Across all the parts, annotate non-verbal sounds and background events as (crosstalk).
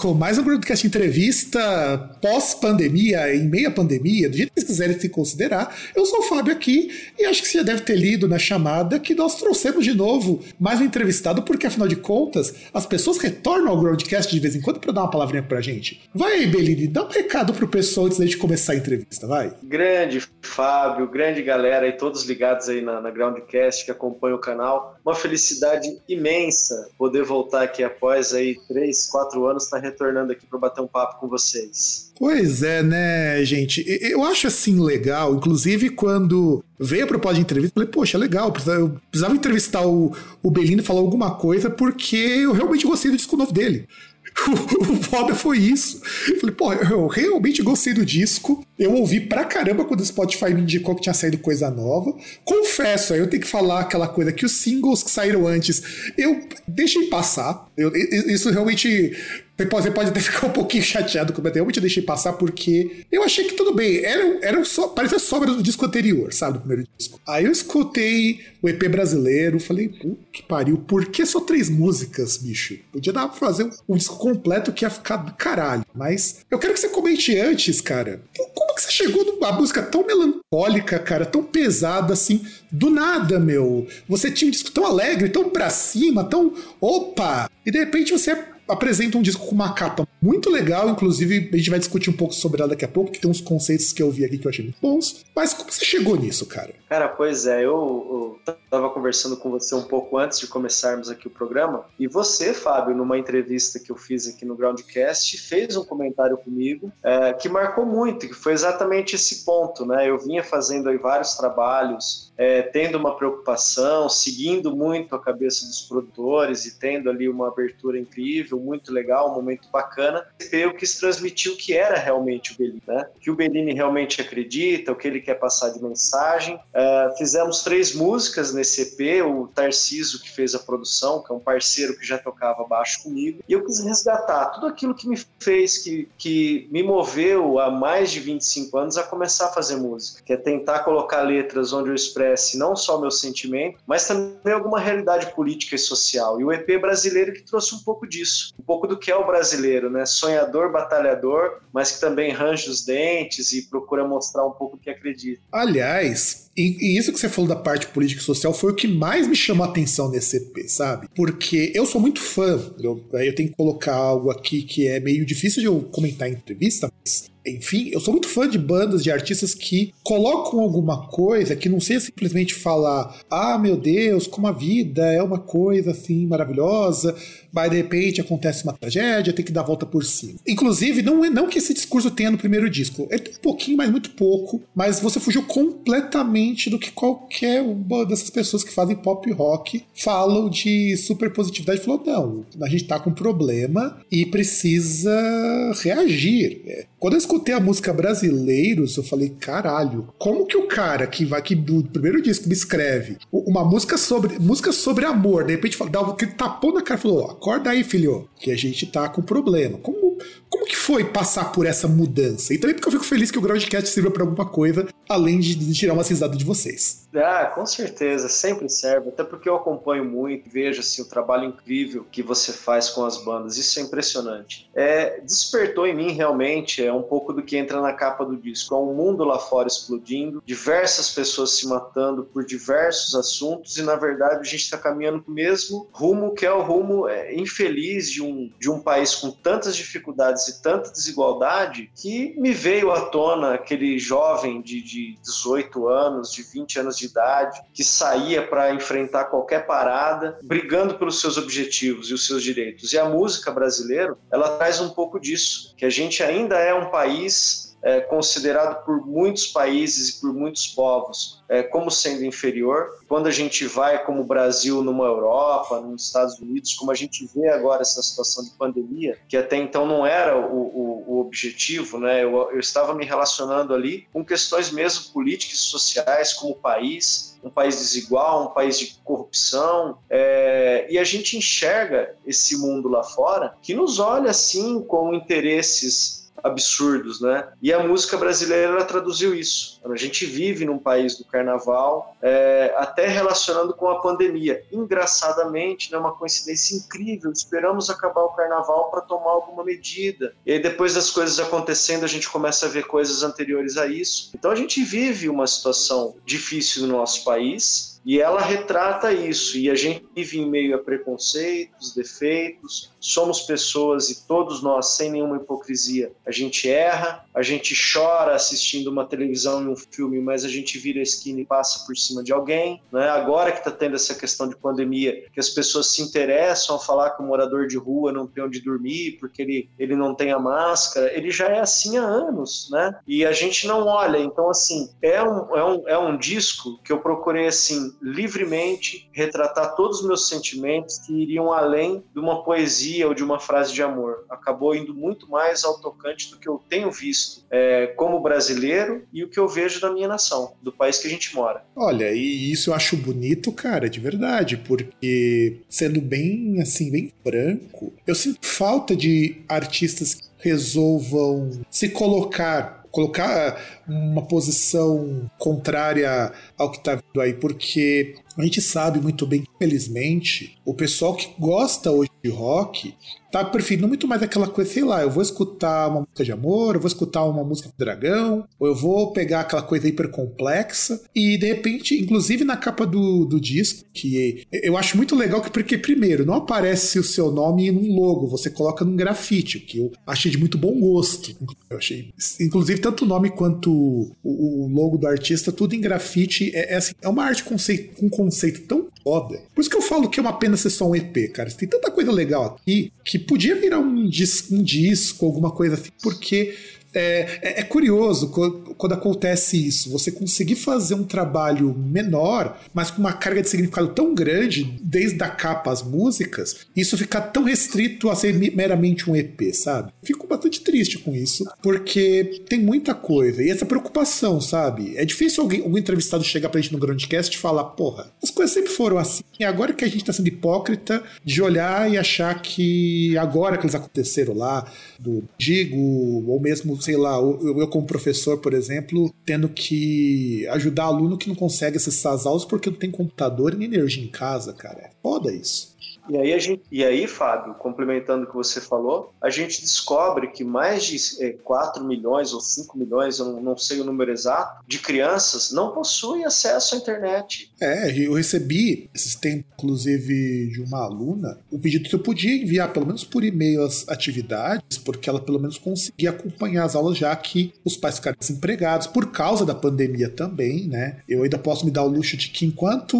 Com mais um Broadcast Entrevista pós-pandemia, em meia pandemia, do jeito que vocês quiserem se considerar. Eu sou o Fábio aqui e acho que você já deve ter lido na chamada que nós trouxemos de novo mais um entrevistado, porque afinal de contas, as pessoas retornam ao Broadcast de vez em quando para dar uma palavrinha pra gente. Vai aí, Belini, dá um recado pro pessoal antes da gente começar a entrevista, vai. Grande Fábio, grande galera aí, todos ligados aí na, na Groundcast que acompanham o canal. Uma felicidade imensa poder voltar aqui após aí três, quatro anos, está retornando aqui para bater um papo com vocês. Pois é, né, gente? Eu acho assim legal, inclusive quando veio a proposta de entrevista, falei, poxa, legal, eu precisava entrevistar o, o Belino e falar alguma coisa, porque eu realmente gostei do disco novo dele. (laughs) O, foda foi isso. Eu falei, pô, eu realmente gostei do disco. Eu ouvi pra caramba quando o Spotify me indicou que tinha saído coisa nova. Confesso, aí eu tenho que falar aquela coisa que os singles que saíram antes, eu deixei passar. Eu, isso realmente você pode até (laughs) ficar um pouquinho chateado com eu realmente deixei passar porque eu achei que tudo bem. Era, era só, parecia sobra do disco anterior, sabe? Do primeiro disco. Aí eu escutei o EP brasileiro, falei, que pariu, por que só três músicas, bicho? Podia dar pra fazer um, um, disco completo que ia ficar do caralho. Mas eu quero que você comente antes, cara. Como que você chegou numa música tão melancólica, cara, tão pesada assim, do nada, meu? Você tinha um disco tão alegre, tão pra cima, tão. Opa! E de repente você apresenta um disco com uma capa muito legal, inclusive a gente vai discutir um pouco sobre ela daqui a pouco, que tem uns conceitos que eu vi aqui que eu achei muito bons. Mas como você chegou nisso, cara? Cara, pois é, eu, eu tava conversando com você um pouco antes de começarmos aqui o programa, e você, Fábio, numa entrevista que eu fiz aqui no Groundcast, fez um comentário comigo é, que marcou muito, que foi exatamente esse ponto, né? Eu vinha fazendo aí vários trabalhos, é, tendo uma preocupação, seguindo muito a cabeça dos produtores e tendo ali uma abertura incrível, muito legal, um momento bacana. Eu quis transmitir o que era realmente o Bellini, né? Que o Bellini realmente acredita, o que ele quer passar de mensagem. Uh, fizemos três músicas nesse EP, o Tarciso que fez a produção, que é um parceiro que já tocava baixo comigo, e eu quis resgatar tudo aquilo que me fez, que, que me moveu há mais de 25 anos a começar a fazer música, que é tentar colocar letras onde eu não só meu sentimento, mas também alguma realidade política e social. E o EP brasileiro que trouxe um pouco disso um pouco do que é o brasileiro, né? Sonhador, batalhador, mas que também range os dentes e procura mostrar um pouco o que acredita. Aliás, e, e, isso que você falou da parte política e social foi o que mais me chamou a atenção nesse EP, sabe? Porque eu sou muito fã, eu, eu tenho que colocar algo aqui que é meio difícil de eu comentar em entrevista, mas enfim, eu sou muito fã de bandas, de artistas que colocam alguma coisa que não seja simplesmente falar, ah, meu Deus, como a vida é uma coisa assim maravilhosa, mas de repente acontece uma tragédia, tem que dar a volta por cima. Inclusive, não é não que esse discurso tenha no primeiro disco, é um pouquinho, mas muito pouco, mas você fugiu completamente do que qualquer uma dessas pessoas que fazem pop rock falam de super positividade. Falou, não, a gente tá com um problema e precisa reagir. Quando eu escutei a música Brasileiros, eu falei, caralho, como que o cara que vai que do primeiro disco me escreve uma música sobre música sobre amor, de repente dá aquele tapão na cara e falou: acorda aí, filho, que a gente tá com problema. Como, como que foi passar por essa mudança? E também porque eu fico feliz que o Groundcast sirva para alguma coisa, além de tirar uma risada de vocês. Ah, com certeza, sempre serve, até porque eu acompanho muito, vejo assim, o trabalho incrível que você faz com as bandas, isso é impressionante. É, despertou em mim realmente é um pouco do que entra na capa do disco, é um mundo lá fora explodindo, diversas pessoas se matando por diversos assuntos e na verdade a gente está caminhando para o mesmo rumo que é o rumo é, infeliz de um, de um país com tantas dificuldades e tanta desigualdade que me veio à tona aquele jovem de, de 18 anos, de 20 anos de idade, que saía para enfrentar qualquer parada, brigando pelos seus objetivos e os seus direitos. E a música brasileira, ela traz um pouco disso, que a gente ainda é um país é, considerado por muitos países e por muitos povos é, como sendo inferior. Quando a gente vai, como o Brasil, numa Europa, nos Estados Unidos, como a gente vê agora essa situação de pandemia, que até então não era o, o, o objetivo, né? Eu, eu estava me relacionando ali com questões mesmo políticas e sociais, como o país, um país desigual, um país de corrupção, é, e a gente enxerga esse mundo lá fora que nos olha assim com interesses absurdos, né? E a música brasileira traduziu isso. A gente vive num país do carnaval, é, até relacionando com a pandemia. Engraçadamente, né, uma coincidência incrível, esperamos acabar o carnaval para tomar alguma medida. E aí, depois das coisas acontecendo, a gente começa a ver coisas anteriores a isso. Então, a gente vive uma situação difícil no nosso país, e ela retrata isso, e a gente vive em meio a preconceitos, defeitos, somos pessoas e todos nós, sem nenhuma hipocrisia, a gente erra, a gente chora assistindo uma televisão e um filme, mas a gente vira a esquina e passa por cima de alguém. Né? Agora que está tendo essa questão de pandemia, que as pessoas se interessam a falar que o morador de rua não tem onde dormir porque ele, ele não tem a máscara, ele já é assim há anos, né? E a gente não olha. Então, assim, é um, é um, é um disco que eu procurei, assim, livremente retratar todos os meus sentimentos que iriam além de uma poesia ou de uma frase de amor. Acabou indo muito mais ao tocante do que eu tenho visto é, como brasileiro e o que eu vejo da minha nação, do país que a gente mora. Olha, e isso eu acho bonito, cara, de verdade, porque sendo bem assim, bem franco, eu sinto falta de artistas que resolvam se colocar colocar uma posição contrária ao que está vindo aí, porque a gente sabe muito bem infelizmente, o pessoal que gosta hoje de rock tá preferindo muito mais aquela coisa, sei lá, eu vou escutar uma música de amor, eu vou escutar uma música do dragão, ou eu vou pegar aquela coisa hiper complexa, e de repente, inclusive na capa do, do disco, que eu acho muito legal que, porque primeiro, não aparece o seu nome num logo, você coloca num grafite, que eu achei de muito bom gosto. Eu achei, inclusive, tanto o nome quanto o, logo do artista, tudo em grafite, é, é, assim, é uma arte conceito, com um conceito tão foda. Por isso que eu falo que é uma pena ser só um EP, cara. Tem tanta coisa legal aqui que podia virar um, dis um disco, alguma coisa assim, porque é, é, é, curioso quando, acontece isso, você conseguir fazer um trabalho menor, mas com uma carga de significado tão grande, desde a capa às músicas, isso ficar tão restrito a ser meramente um EP, sabe? Fico bastante triste com isso, porque tem muita coisa, e essa preocupação, sabe? É difícil alguém, algum entrevistado chegar pra gente no Groundcast e falar, porra, as coisas sempre foram assim, e agora que a gente tá sendo hipócrita de olhar e achar que agora que eles aconteceram lá, do Digo, ou mesmo sei lá, eu, eu, como professor, por exemplo, tendo que ajudar aluno que não consegue acessar as aulas porque não tem computador nem energia em casa, cara. É foda isso. E aí, a gente, e aí, Fábio, complementando o que você falou, a gente descobre que mais de é, 4 milhões ou 5 milhões, eu não, não, sei o número exato, de crianças não possuem acesso à internet. É, eu recebi esses tempos, inclusive, de uma aluna, o pedido que eu podia enviar, pelo menos por e-mail, as atividades, porque ela pelo menos conseguia acompanhar as aulas, já que os pais ficaram desempregados, por causa da pandemia também, né? Eu ainda posso me dar o luxo de que, enquanto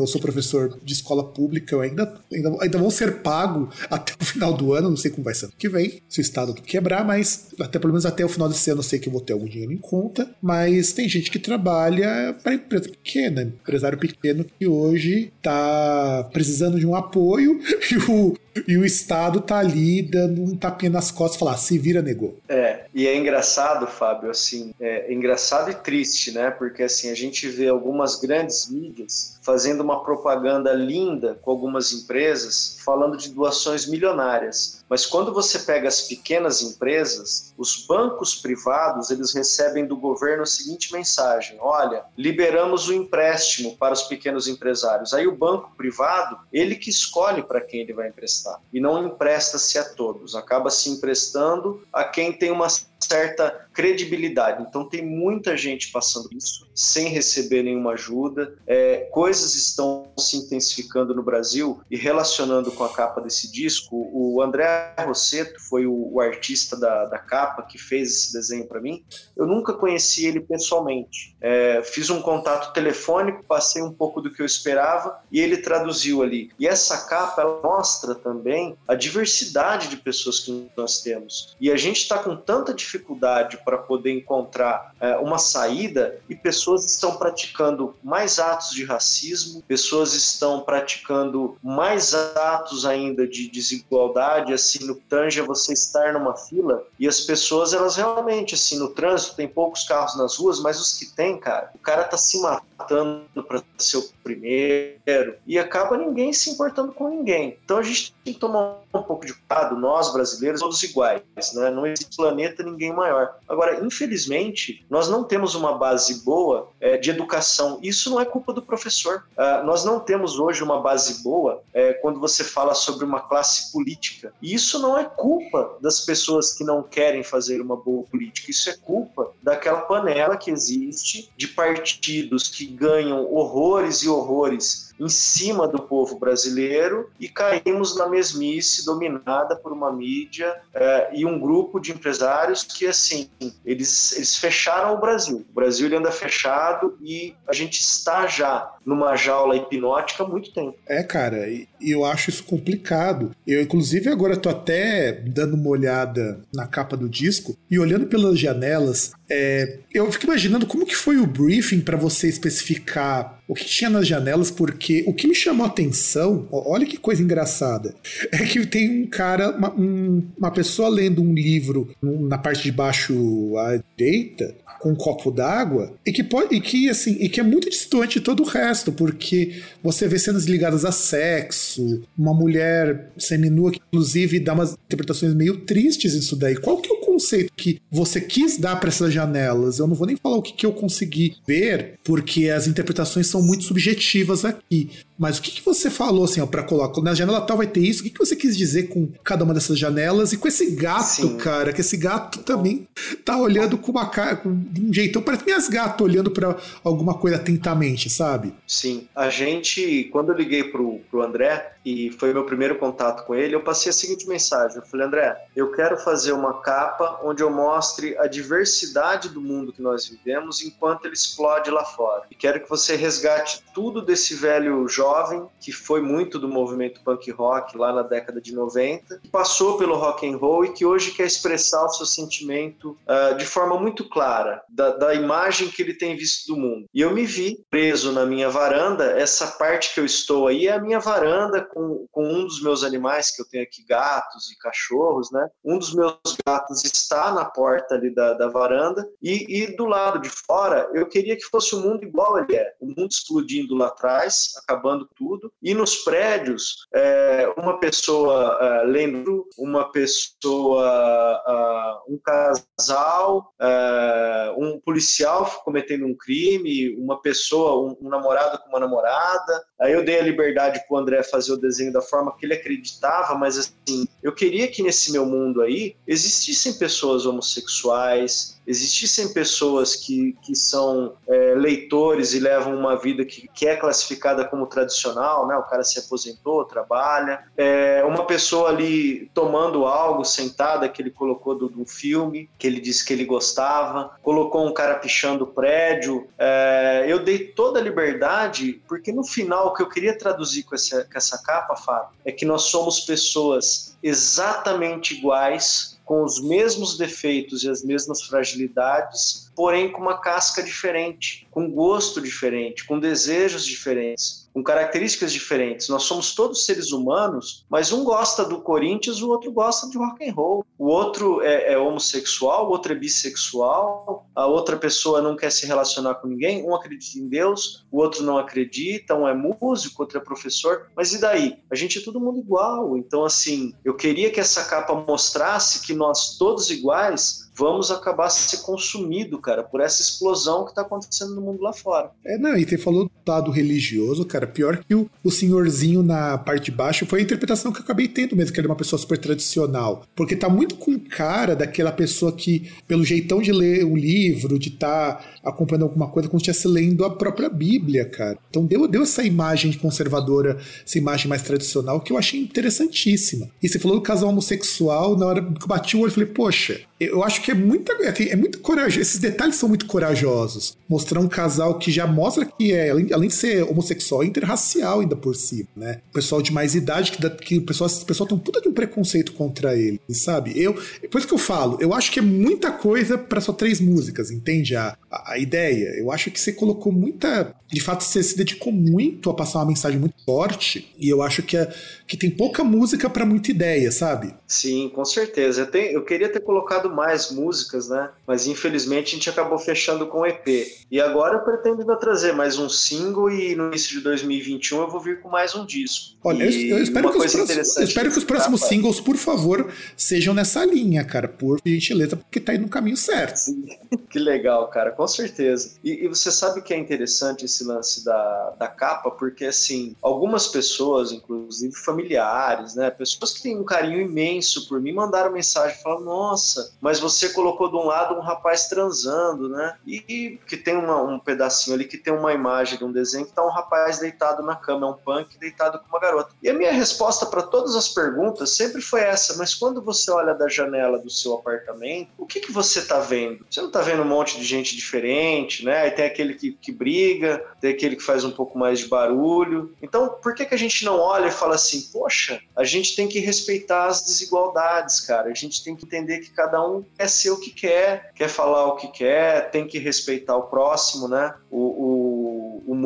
eu sou professor de escola pública, eu ainda ainda, ainda vão ser pagos até o final do ano, não sei como vai ser ano que vem, se o Estado quebrar, mas até pelo menos até o final desse ano eu sei que eu vou ter algum dinheiro em conta, mas tem gente que trabalha para empresa pequena, empresário pequeno que hoje está precisando de um apoio (laughs) e o, e o Estado tá ali dando um tapinha nas costas falar, se vira, negou. É, e é engraçado, Fábio, assim, é engraçado e triste, né? Porque assim, a gente vê algumas grandes mídias fazendo uma propaganda linda com algumas empresas, falando de doações milionárias. Mas quando você pega as pequenas empresas, os bancos privados, eles recebem do governo a seguinte mensagem: olha, liberamos o empréstimo para os pequenos empresários. Aí o banco privado, ele que escolhe para quem ele vai emprestar e não empresta-se a todos, acaba se emprestando a quem tem uma certa credibilidade. Então tem muita gente passando isso sem receber nenhuma ajuda. É, coisas estão se intensificando no Brasil e relacionando com a capa desse disco. O André Rosseto foi o, o artista da, da, capa que fez esse desenho para mim. Eu nunca conheci ele pessoalmente. É, fiz um contato telefônico, passei um pouco do que eu esperava e ele traduziu ali. E essa capa mostra também a diversidade de pessoas que nós temos. E a gente está com tanta dificuldade dificuldade para poder encontrar é, uma saída e pessoas estão praticando mais atos de racismo, pessoas estão praticando mais atos ainda de desigualdade, assim, no tange a você estar numa fila e as pessoas, elas realmente, assim, no trânsito tem poucos carros nas ruas, mas os que tem, cara, o cara tá se matando para ser o primeiro e acaba ninguém se importando com ninguém. Então a gente tem que tomar um pouco de cuidado, nós brasileiros, todos iguais, né? Não existe planeta ninguém maior. Agora, infelizmente, nós não temos uma base boa é, de educação. Isso não é culpa do professor. Uh, nós não temos hoje uma base boa é, quando você fala sobre uma classe política. E isso não é culpa das pessoas que não querem fazer uma boa política. Isso é culpa daquela panela que existe de partidos que ganham horrores e horrores em cima do povo brasileiro e caímos na mesmice dominada por uma mídia é, e um grupo de empresários que, assim, eles, eles fecharam o Brasil. O Brasil ele anda fechado e a gente está já numa jaula hipnótica há muito tempo. É, cara, e eu acho isso complicado. Eu, inclusive, agora tô até dando uma olhada na capa do disco e olhando pelas janelas, é, eu fico imaginando como que foi o briefing para você especificar o que tinha nas janelas, porque o que me chamou a atenção, olha que coisa engraçada, (laughs) é que tem um cara, uma, um, uma pessoa lendo um livro na parte de baixo à direita, com um copo d'água e que pode e que assim e que é muito distante de todo o resto porque você vê cenas ligadas a sexo uma mulher seminua que inclusive dá umas interpretações meio tristes isso daí. Qual que é o conceito que você quis dar para essas janelas eu não vou nem falar o que, que eu consegui ver porque as interpretações são muito subjetivas aqui mas o que, que você falou assim, ó, para colocar na janela tal vai ter isso? O que, que você quis dizer com cada uma dessas janelas e com esse gato, Sim. cara? Que esse gato também tá olhando com uma cara, com um jeitão, parece minhas gatas olhando para alguma coisa atentamente, sabe? Sim. A gente, quando eu liguei pro, pro André, e foi meu primeiro contato com ele, eu passei a seguinte mensagem. Eu falei, André, eu quero fazer uma capa onde eu mostre a diversidade do mundo que nós vivemos enquanto ele explode lá fora. E quero que você resgate tudo desse velho jovem que foi muito do movimento punk rock lá na década de 90, que passou pelo rock and roll e que hoje quer expressar o seu sentimento uh, de forma muito clara da, da imagem que ele tem visto do mundo. E eu me vi preso na minha varanda. Essa parte que eu estou aí é a minha varanda com, com um dos meus animais, que eu tenho aqui gatos e cachorros, né? Um dos meus gatos está na porta ali da, da varanda e, e do lado de fora eu queria que fosse o um mundo igual ele é. O mundo explodindo lá atrás, acabando tudo. E nos prédios, é, uma pessoa é, lendo, uma pessoa, uh, um casal, uh, um policial cometendo um crime, uma pessoa, um, um namorado com uma namorada. Aí eu dei a liberdade para o André fazer o desenho da forma que ele acreditava, mas assim, eu queria que nesse meu mundo aí existissem pessoas homossexuais, existissem pessoas que, que são é, leitores e levam uma vida que, que é classificada como tradicional, né? O cara se aposentou, trabalha. É, uma pessoa ali tomando algo sentada que ele colocou do, do filme, que ele disse que ele gostava, colocou um cara pichando o prédio. É, eu dei toda a liberdade, porque no final o que eu queria traduzir com essa, com essa capa, Fábio, é que nós somos pessoas exatamente iguais com os mesmos defeitos e as mesmas fragilidades, porém com uma casca diferente, com gosto diferente, com desejos diferentes com características diferentes. Nós somos todos seres humanos, mas um gosta do Corinthians, o outro gosta de rock and roll. O outro é, é, homossexual, o outro é bissexual, a outra pessoa não quer se relacionar com ninguém, um acredita em Deus, o outro não acredita, um é músico, outro é professor. Mas e daí? A gente é todo mundo igual. Então, assim, eu queria que essa capa mostrasse que nós todos iguais vamos acabar se consumido, cara, por essa explosão que está acontecendo no mundo lá fora. É, não, e você falou do lado religioso, cara, pior que o, o senhorzinho na parte de baixo foi a interpretação que eu acabei tendo mesmo, que ele é uma pessoa super tradicional. Porque tá muito com cara daquela pessoa que, pelo jeitão de ler um livro, de estar tá acompanhando alguma coisa, como se estivesse lendo a própria Bíblia, cara. Então deu, deu essa imagem conservadora, essa imagem mais tradicional, que eu achei interessantíssima. E você falou do casal homossexual, na hora que eu bati o olho, eu falei, poxa, Eu acho que é muita, assim, é muito corajoso. Esses detalhes são muito corajosos. Mostrar um casal que já mostra que é, além, além de ser homossexual, é interracial ainda por cima, né? O pessoal de mais idade, que, que o, pessoal, o pessoal tem um puta de um preconceito contra ele, sabe? Eu, por isso que eu falo, eu acho que é muita coisa para só três músicas, entende a, a, a, ideia? Eu acho que você colocou muita. De fato, você se dedicou muito a passar uma mensagem muito forte, e eu acho que, é, que tem pouca música para muita ideia, sabe? Sim, com certeza. Eu, tenho, eu queria ter colocado mais músicas, né? Mas infelizmente a gente acabou fechando com EP. E agora eu pretendo ainda trazer mais um single e no início de 2021 eu vou vir com mais um disco. Olha, eu, eu, espero que os próximos, eu espero que os próximos tá, singles, por favor, sejam nessa linha, cara, por gentileza, porque tá indo no caminho certo. Sim. (laughs) que legal, cara, com certeza. E, e, você sabe que é interessante esse lance da, da capa, porque assim, algumas pessoas, inclusive familiares, né, pessoas que têm um carinho imenso por mim, mandaram mensagem falando: Nossa, mas você colocou de um lado um rapaz transando, né? E que tem uma, um pedacinho ali que tem uma imagem de um desenho que tá um rapaz deitado na cama, é um punk deitado com uma garota. E a minha resposta para todas as perguntas sempre foi essa: mas quando você olha da janela do seu apartamento, o que, que você tá vendo? Você não tá vendo um monte de gente diferente, né? Aí tem aquele que, que briga, tem aquele que faz um pouco mais de barulho. Então, por que, que a gente não olha e fala assim, poxa, a gente tem que respeitar as desigualdades, cara. A gente tem que entender que cada um quer ser o que quer, quer falar o que quer, tem que respeitar o próximo, né? O, o,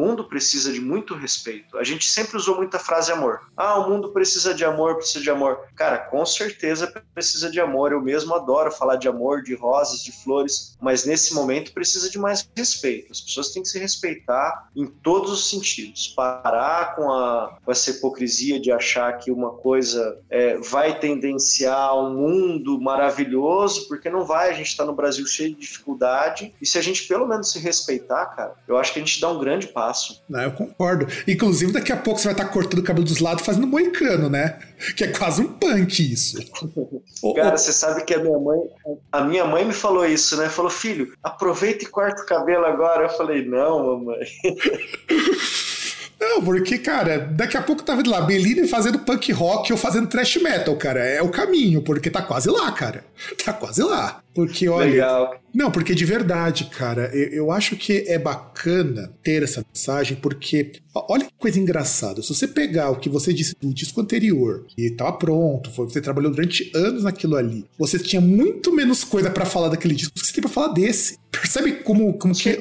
mundo precisa de muito respeito. A gente sempre usou muita frase amor. Ah, o mundo precisa de amor, precisa de amor. Cara, com certeza precisa de amor. Eu mesmo adoro falar de amor, de rosas, de flores, mas nesse momento precisa de mais respeito. As pessoas têm que se respeitar em todos os sentidos. Parar com, a, com essa hipocrisia de achar que uma coisa é, vai tendenciar um mundo maravilhoso, porque não vai. A gente está no Brasil cheio de dificuldade. E se a gente pelo menos se respeitar, cara, eu acho que a gente dá um grande passo. Não, eu concordo. Inclusive, daqui a pouco você vai estar tá cortando o cabelo dos lados fazendo moicano, né? Que é quase um punk isso. (laughs) cara, você sabe que a minha mãe, a minha mãe me falou isso, né? Falou, filho, aproveita e corta o cabelo agora. Eu falei, não, mamãe. (laughs) Não, porque, cara, daqui a pouco tá vendo lá, Bellini fazendo punk rock ou fazendo thrash metal, cara. É o caminho, porque tá quase lá, cara. Tá quase lá. Porque, olha. Legal. Não, porque de verdade, cara, eu, eu, acho que é bacana ter essa mensagem, porque olha que coisa engraçada. Se você pegar o que você disse do disco anterior, e tava pronto, foi, você trabalhou durante anos naquilo ali, você tinha muito menos coisa para falar daquele disco do que você tem pra falar desse. Percebe como, como, que,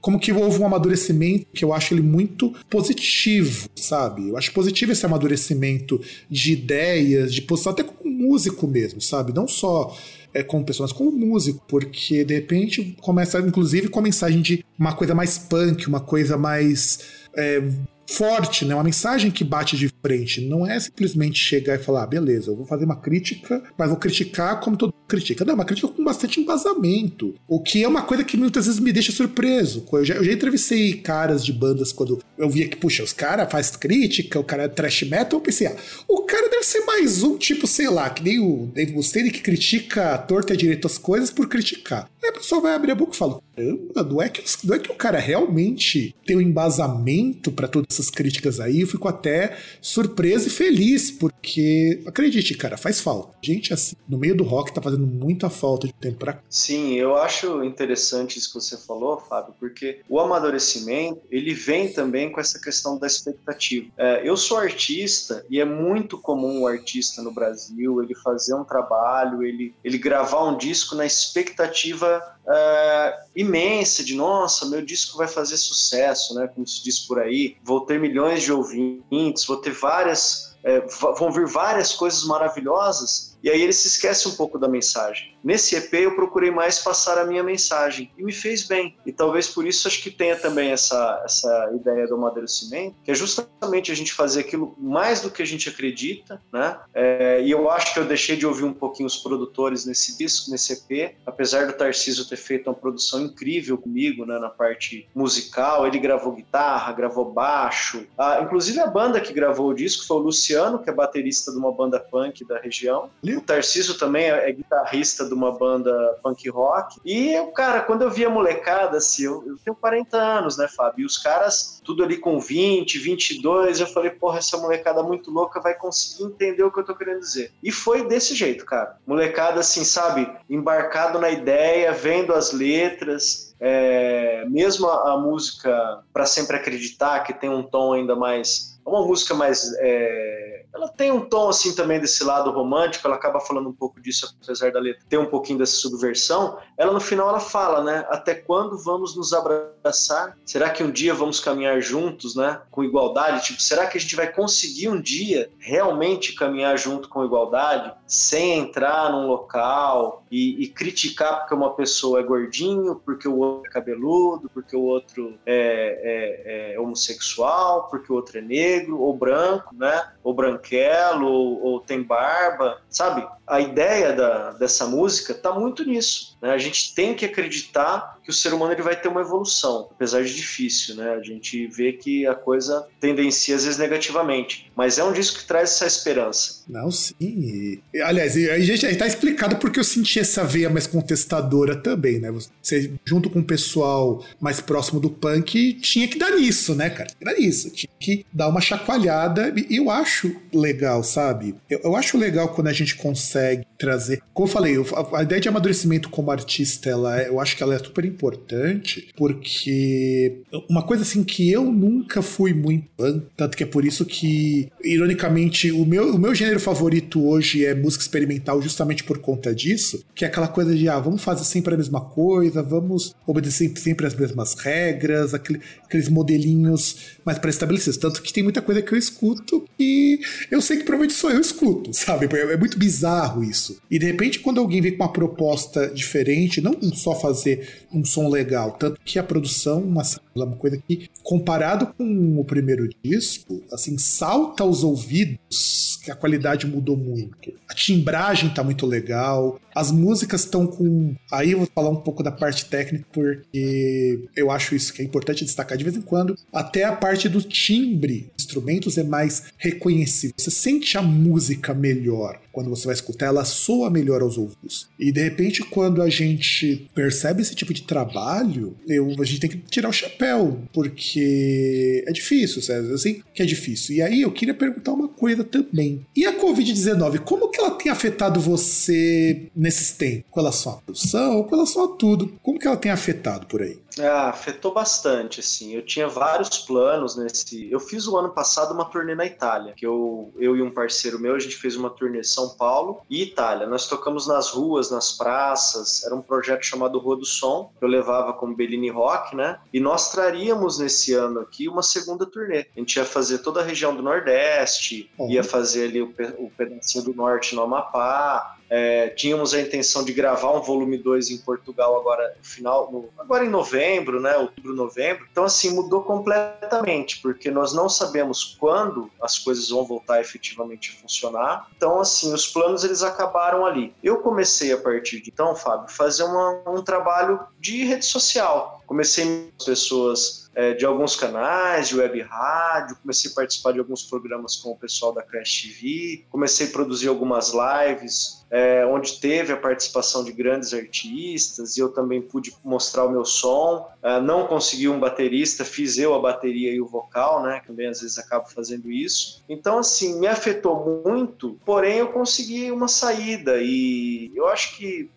como que houve um amadurecimento que eu acho ele muito positivo, sabe? Eu acho positivo esse amadurecimento de ideias, de posição, até como músico mesmo, sabe? Não só é, como pessoas, como músico, porque de repente começa, inclusive, com a mensagem de uma coisa mais punk, uma coisa mais. É, forte, né? Uma mensagem que bate de frente. Não é simplesmente chegar e falar, ah, beleza, eu vou fazer uma crítica, mas vou criticar como todo critica. Não, é uma crítica com bastante embasamento. O que é uma coisa que muitas vezes me deixa surpreso. Eu já, eu já entrevistei caras de bandas quando eu via que, puxa, os caras faz crítica, o cara é trash metal, eu pensei, ah, o cara deve ser mais um tipo, sei lá, que nem o Dave Mustaine que critica torta e direito as coisas por criticar. Pessoa vai abrir a boca e fala, caramba, não é que, não é que o cara realmente tem um embasamento para todas essas críticas aí, eu fico até surpreso e feliz, porque, acredite, cara, faz falta. Gente assim, no meio do rock tá fazendo muita falta de tempo pra Sim, eu acho interessante isso que você falou, Fábio, porque o amadurecimento, ele vem também com essa questão da expectativa. É, eu sou artista e é muito comum o artista no Brasil ele fazer um trabalho, ele, ele gravar um disco na expectativa é, imensa de nossa, meu disco vai fazer sucesso, né? Como se diz por aí, vou ter milhões de ouvintes, vou ter várias, é, vão vir várias coisas maravilhosas, e aí ele se esquece um pouco da mensagem. Nesse EP eu procurei mais passar a minha mensagem e me fez bem. E talvez por isso acho que tenha também essa, essa ideia do amadurecimento, que é justamente a gente fazer aquilo mais do que a gente acredita, né? É, e eu acho que eu deixei de ouvir um pouquinho os produtores nesse disco, nesse EP, apesar do Tarcísio ter feito uma produção incrível comigo, né, na parte musical, ele gravou guitarra, gravou baixo. Ah, inclusive a banda que gravou o disco foi o Luciano, que é baterista de uma banda punk da região. O Tarcísio também é, é guitarrista de uma banda punk rock. E, o cara, quando eu via molecada, assim, eu, eu tenho 40 anos, né, Fábio? E os caras, tudo ali com 20, 22, eu falei, porra, essa molecada muito louca vai conseguir entender o que eu tô querendo dizer. E foi desse jeito, cara. Molecada, assim, sabe, embarcado na ideia, vendo as letras, é, mesmo a, a música para sempre acreditar que tem um tom ainda mais é uma música mais é, ela tem um tom assim também desse lado romântico, ela acaba falando um pouco disso, apesar da letra ter um pouquinho dessa subversão. Ela no final ela fala, né? Até quando vamos nos abraçar? Será que um dia vamos caminhar juntos, né? Com igualdade? Tipo, será que a gente vai conseguir um dia realmente caminhar junto com igualdade, sem entrar num local e, e criticar porque uma pessoa é gordinho, porque o outro é cabeludo, porque o outro é, é, é homossexual, porque o outro é negro ou branco, né? Ou branco branquelo ou, ou tem barba, sabe? A ideia da, dessa música está muito nisso. Né? A gente tem que acreditar que o ser humano ele vai ter uma evolução, apesar de difícil, né? A gente vê que a coisa tendencia às vezes negativamente, mas é um disco que traz essa esperança. Não, sim. aliás, a gente está explicado porque eu senti essa veia mais contestadora também, né? Você, junto com o pessoal mais próximo do punk, tinha que dar nisso, né, cara? Era isso. Tinha que dar uma chacoalhada. E eu acho legal, sabe? Eu, eu acho legal quando a gente consegue trazer. Como eu falei, a, a ideia de amadurecimento como artista, ela, é, eu acho que ela é super importante, porque uma coisa assim que eu nunca fui muito fã, tanto que é por isso que, ironicamente, o meu, o meu gênero favorito hoje é música experimental, justamente por conta disso, que é aquela coisa de, ah, vamos fazer sempre a mesma coisa, vamos obedecer sempre as mesmas regras, aquele, aqueles modelinhos mais pré-estabelecidos. Tanto que tem muita coisa que eu escuto e eu sei que provavelmente só eu escuto, sabe? É, muito bizarro isso. E de repente, quando alguém vem com uma proposta diferente, não só fazer um som legal, tanto que a produção, uma, uma coisa que, comparado com o primeiro disco, assim, salta aos ouvidos que a qualidade mudou muito. A timbragem tá muito legal, as músicas estão com. Aí eu vou falar um pouco da parte técnica, porque eu acho isso que é importante destacar de vez em quando. Até a parte do timbre, instrumentos é mais reconhecível. Você sente a música melhor quando você vai escutar, ela soa melhor aos ouvidos. E de repente, quando a gente percebe esse tipo de trabalho, eu, a gente tem que tirar o chapéu, porque é difícil, César. Sei que é difícil. E aí eu queria perguntar uma coisa também. E a Covid-19, como que ela tem afetado você nesses tempos? Com relação à produção, com relação a tudo. Como que ela tem afetado por aí? Ah, afetou bastante, assim. Eu tinha vários planos nesse. Eu fiz o ano passado uma turnê na Itália, que eu, eu e um parceiro meu, a gente fez uma turnê São Paulo e Itália. Nós tocamos nas ruas, nas praças. Era um projeto chamado Rua do Som, que eu levava como Bellini Rock, né? E nós traríamos nesse ano aqui uma segunda turnê. A gente ia fazer toda a região do Nordeste, uhum. ia fazer ali o, o pedacinho do Norte no Amapá, é, tínhamos a intenção de gravar um volume 2 em Portugal agora no final, no, agora em novembro, né? Outubro, novembro. Então, assim, mudou completamente, porque nós não sabemos quando as coisas vão voltar efetivamente a funcionar. Então, assim, os planos eles acabaram ali. Eu comecei a partir de então, Fábio, fazer uma, um trabalho de rede social. Comecei com pessoas é, de alguns canais de web rádio, comecei a participar de alguns programas com o pessoal da Crash TV, comecei a produzir algumas lives é, onde teve a participação de grandes artistas e eu também pude mostrar o meu som. É, não consegui um baterista, fiz eu a bateria e o vocal, né? Também às vezes acabo fazendo isso. Então, assim, me afetou muito, porém eu consegui uma saída e eu acho que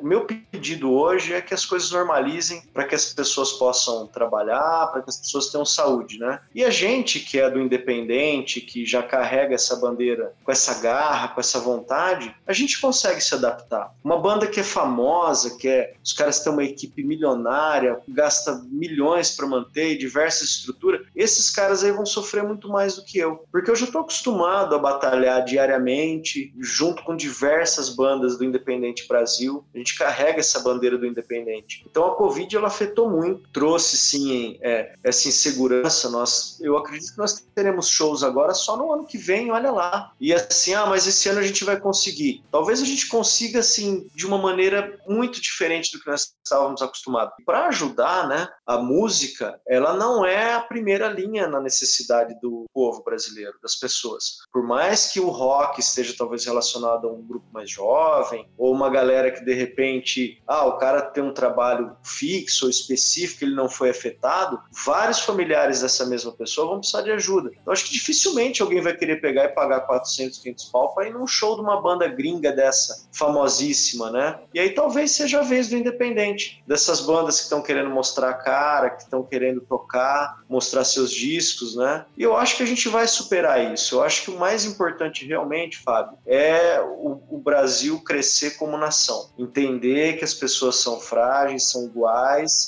o meu pedido hoje é que as coisas normalizem para que as pessoas possam trabalhar, para que as pessoas tenham saúde, né? E a gente que é do independente, que já carrega essa bandeira com essa garra, com essa vontade, a gente consegue se adaptar. Uma banda que é famosa, que é, os caras têm uma equipe milionária, gasta milhões para manter diversas estruturas, esses caras aí vão sofrer muito mais do que eu, porque eu já estou acostumado a batalhar diariamente junto com diversas bandas do Independente Brasil. A gente carrega essa bandeira do Independente. Então a Covid ela afetou muito, trouxe sim é, essa insegurança. Nós, eu acredito que nós teremos shows agora só no ano que vem, olha lá. E assim, ah, mas esse ano a gente vai conseguir. talvez a gente consiga, assim, de uma maneira muito diferente do que nós estávamos acostumados. Para ajudar, né, a música, ela não é a primeira linha na necessidade do povo brasileiro, das pessoas. Por mais que o rock esteja talvez relacionado a um grupo mais jovem, ou uma galera que de repente, ah, o cara tem um trabalho fixo específico, ele não foi afetado, vários familiares dessa mesma pessoa vão precisar de ajuda. Eu acho que dificilmente alguém vai querer pegar e pagar 400, 500 pau para ir num show de uma banda gringa dessa, famosíssima, né? E aí talvez seja a vez do independente, dessas bandas que estão querendo mostrar a cara, que estão querendo tocar, mostrar seus discos, né? E eu acho que a gente vai superar isso. Eu acho que o mais importante realmente, Fábio, é o, o Brasil crescer como nação. Entender que as pessoas são frágeis, são iguais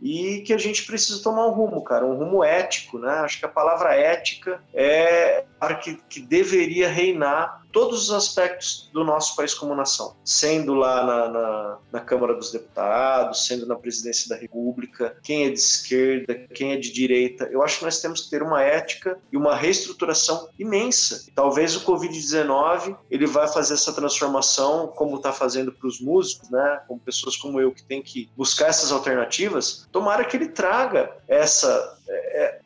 e que a gente precisa tomar um rumo, cara, um rumo ético, né? Acho que a palavra ética é a que, que deveria reinar todos os aspectos do nosso país como nação, sendo lá na, na, na, Câmara dos Deputados, sendo na presidência da República, quem é de esquerda, quem é de direita. Eu acho que nós temos que ter uma ética e uma reestruturação imensa. Talvez o Covid-19 ele vai fazer essa transformação, como está fazendo para os músicos, né? Como pessoas como eu que tem que buscar essas alternativas. Tomara que ele traga essa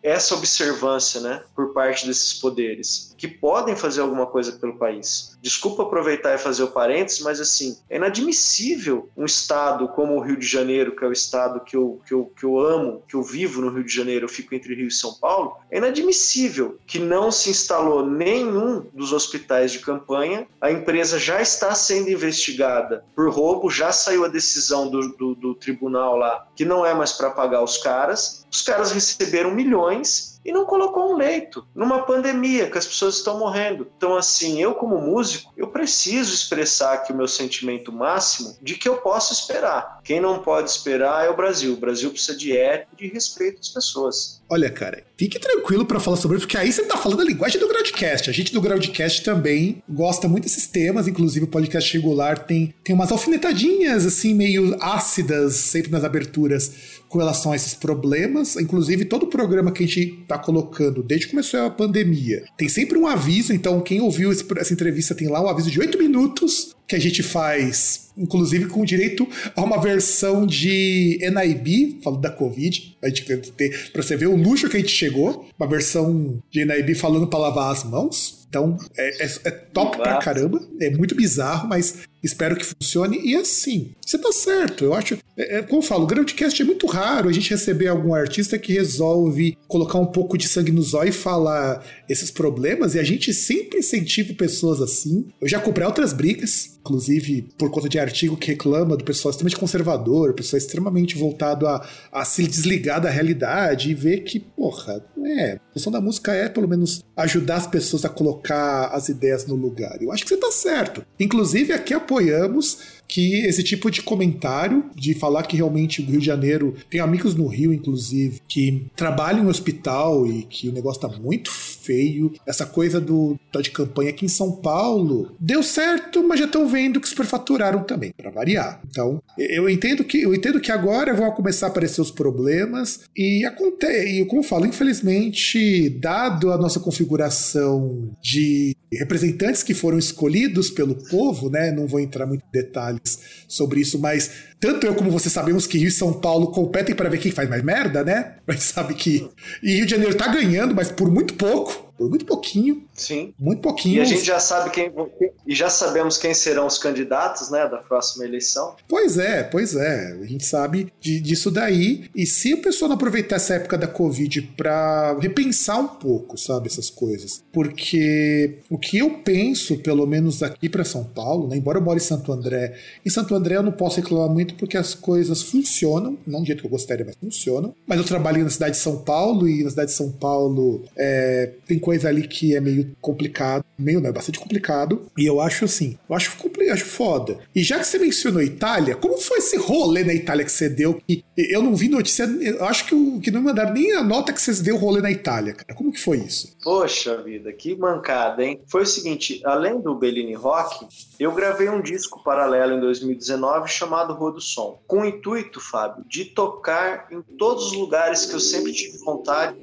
essa observância né, por parte desses poderes, que podem fazer alguma coisa pelo país. Desculpa aproveitar e fazer o parênteses, mas assim, é inadmissível um estado como o Rio de Janeiro, que é o estado que eu, que eu, que eu amo, que eu vivo no Rio de Janeiro, eu fico entre Rio e São Paulo, é inadmissível que não se instalou nenhum dos hospitais de campanha, a empresa já está sendo investigada por roubo, já saiu a decisão do, do, do tribunal lá que não é mais para pagar os caras, os caras receberam milhões e não colocou um leito numa pandemia que as pessoas estão morrendo. Então, assim, eu como músico, eu preciso expressar aqui o meu sentimento máximo de que eu posso esperar. Quem não pode esperar é o Brasil. O Brasil precisa de ética e de respeito às pessoas. Olha, cara, fique tranquilo para falar sobre isso, porque aí você tá falando a linguagem do Groundcast. A gente do Groundcast também gosta muito desses temas, inclusive o podcast regular tem, tem umas alfinetadinhas, assim, meio ácidas, sempre nas aberturas com relação a esses problemas. Inclusive, todo o programa que a gente está colocando desde que começou a pandemia tem sempre um aviso. Então, quem ouviu essa entrevista tem lá um aviso de oito minutos que a gente faz, inclusive com direito a uma versão de NIB, falando da Covid. A gente ter, pra você ver o luxo que a gente chegou, uma versão de NIB falando para lavar as mãos. Então, é, é, é top pra caramba. É muito bizarro, mas espero que funcione. E assim, você tá certo. Eu acho. É, é, como eu falo, o Groundcast é muito raro a gente receber algum artista que resolve colocar um pouco de sangue no zóio e falar esses problemas. E a gente sempre incentiva pessoas assim. Eu já comprei outras brigas, inclusive por conta de artigo que reclama do pessoal extremamente conservador, pessoal extremamente voltado a, a se desligar da realidade e ver que, porra, é, a função da música é pelo menos ajudar as pessoas a colocar as ideias no lugar. Eu acho que você tá certo. Inclusive, aqui apoiamos que esse tipo de comentário, de falar que realmente o Rio de Janeiro tem amigos no Rio, inclusive, que trabalham em hospital e que o negócio tá muito feio. Essa coisa do tá de campanha aqui em São Paulo deu certo, mas já estão vendo que superfaturaram também, para variar. Então, eu entendo que eu entendo que agora vão começar a aparecer os problemas e acontece, e como eu falo, infelizmente, dado a nossa configuração de representantes que foram escolhidos pelo povo, né, não vou entrar muito em detalhes sobre isso, mas tanto eu como você sabemos que Rio e São Paulo competem para ver quem faz mais merda, né? Gente sabe que. E Rio de Janeiro tá ganhando, mas por muito pouco por muito pouquinho. Sim. Muito pouquinho. E a gente já sabe quem. E já sabemos quem serão os candidatos, né, da próxima eleição. Pois é, pois é. A gente sabe de, disso daí. E se a pessoa não aproveitar essa época da Covid para repensar um pouco, sabe, essas coisas. Porque o que eu penso, pelo menos aqui para São Paulo, né, embora eu more em Santo André, em Santo André eu não posso reclamar muito porque as coisas funcionam, não do jeito que eu gostaria, mas funcionam. Mas eu trabalho na cidade de São Paulo e na cidade de São Paulo é, tem coisa ali que é meio complicado, meio não, é bastante complicado. E eu acho assim, eu acho, acho foda. E já que você mencionou Itália, como foi esse rolê na Itália que você deu? Que eu não vi notícia, eu acho que, que não mandaram nem a nota que você deu rolê na Itália, cara. Como que foi isso? Poxa vida, que mancada, hein? Foi o seguinte, além do Bellini Rock, eu gravei um disco paralelo em 2019 chamado Rua do Som, com o intuito, Fábio, de tocar em todos os lugares que eu sempre tive vontade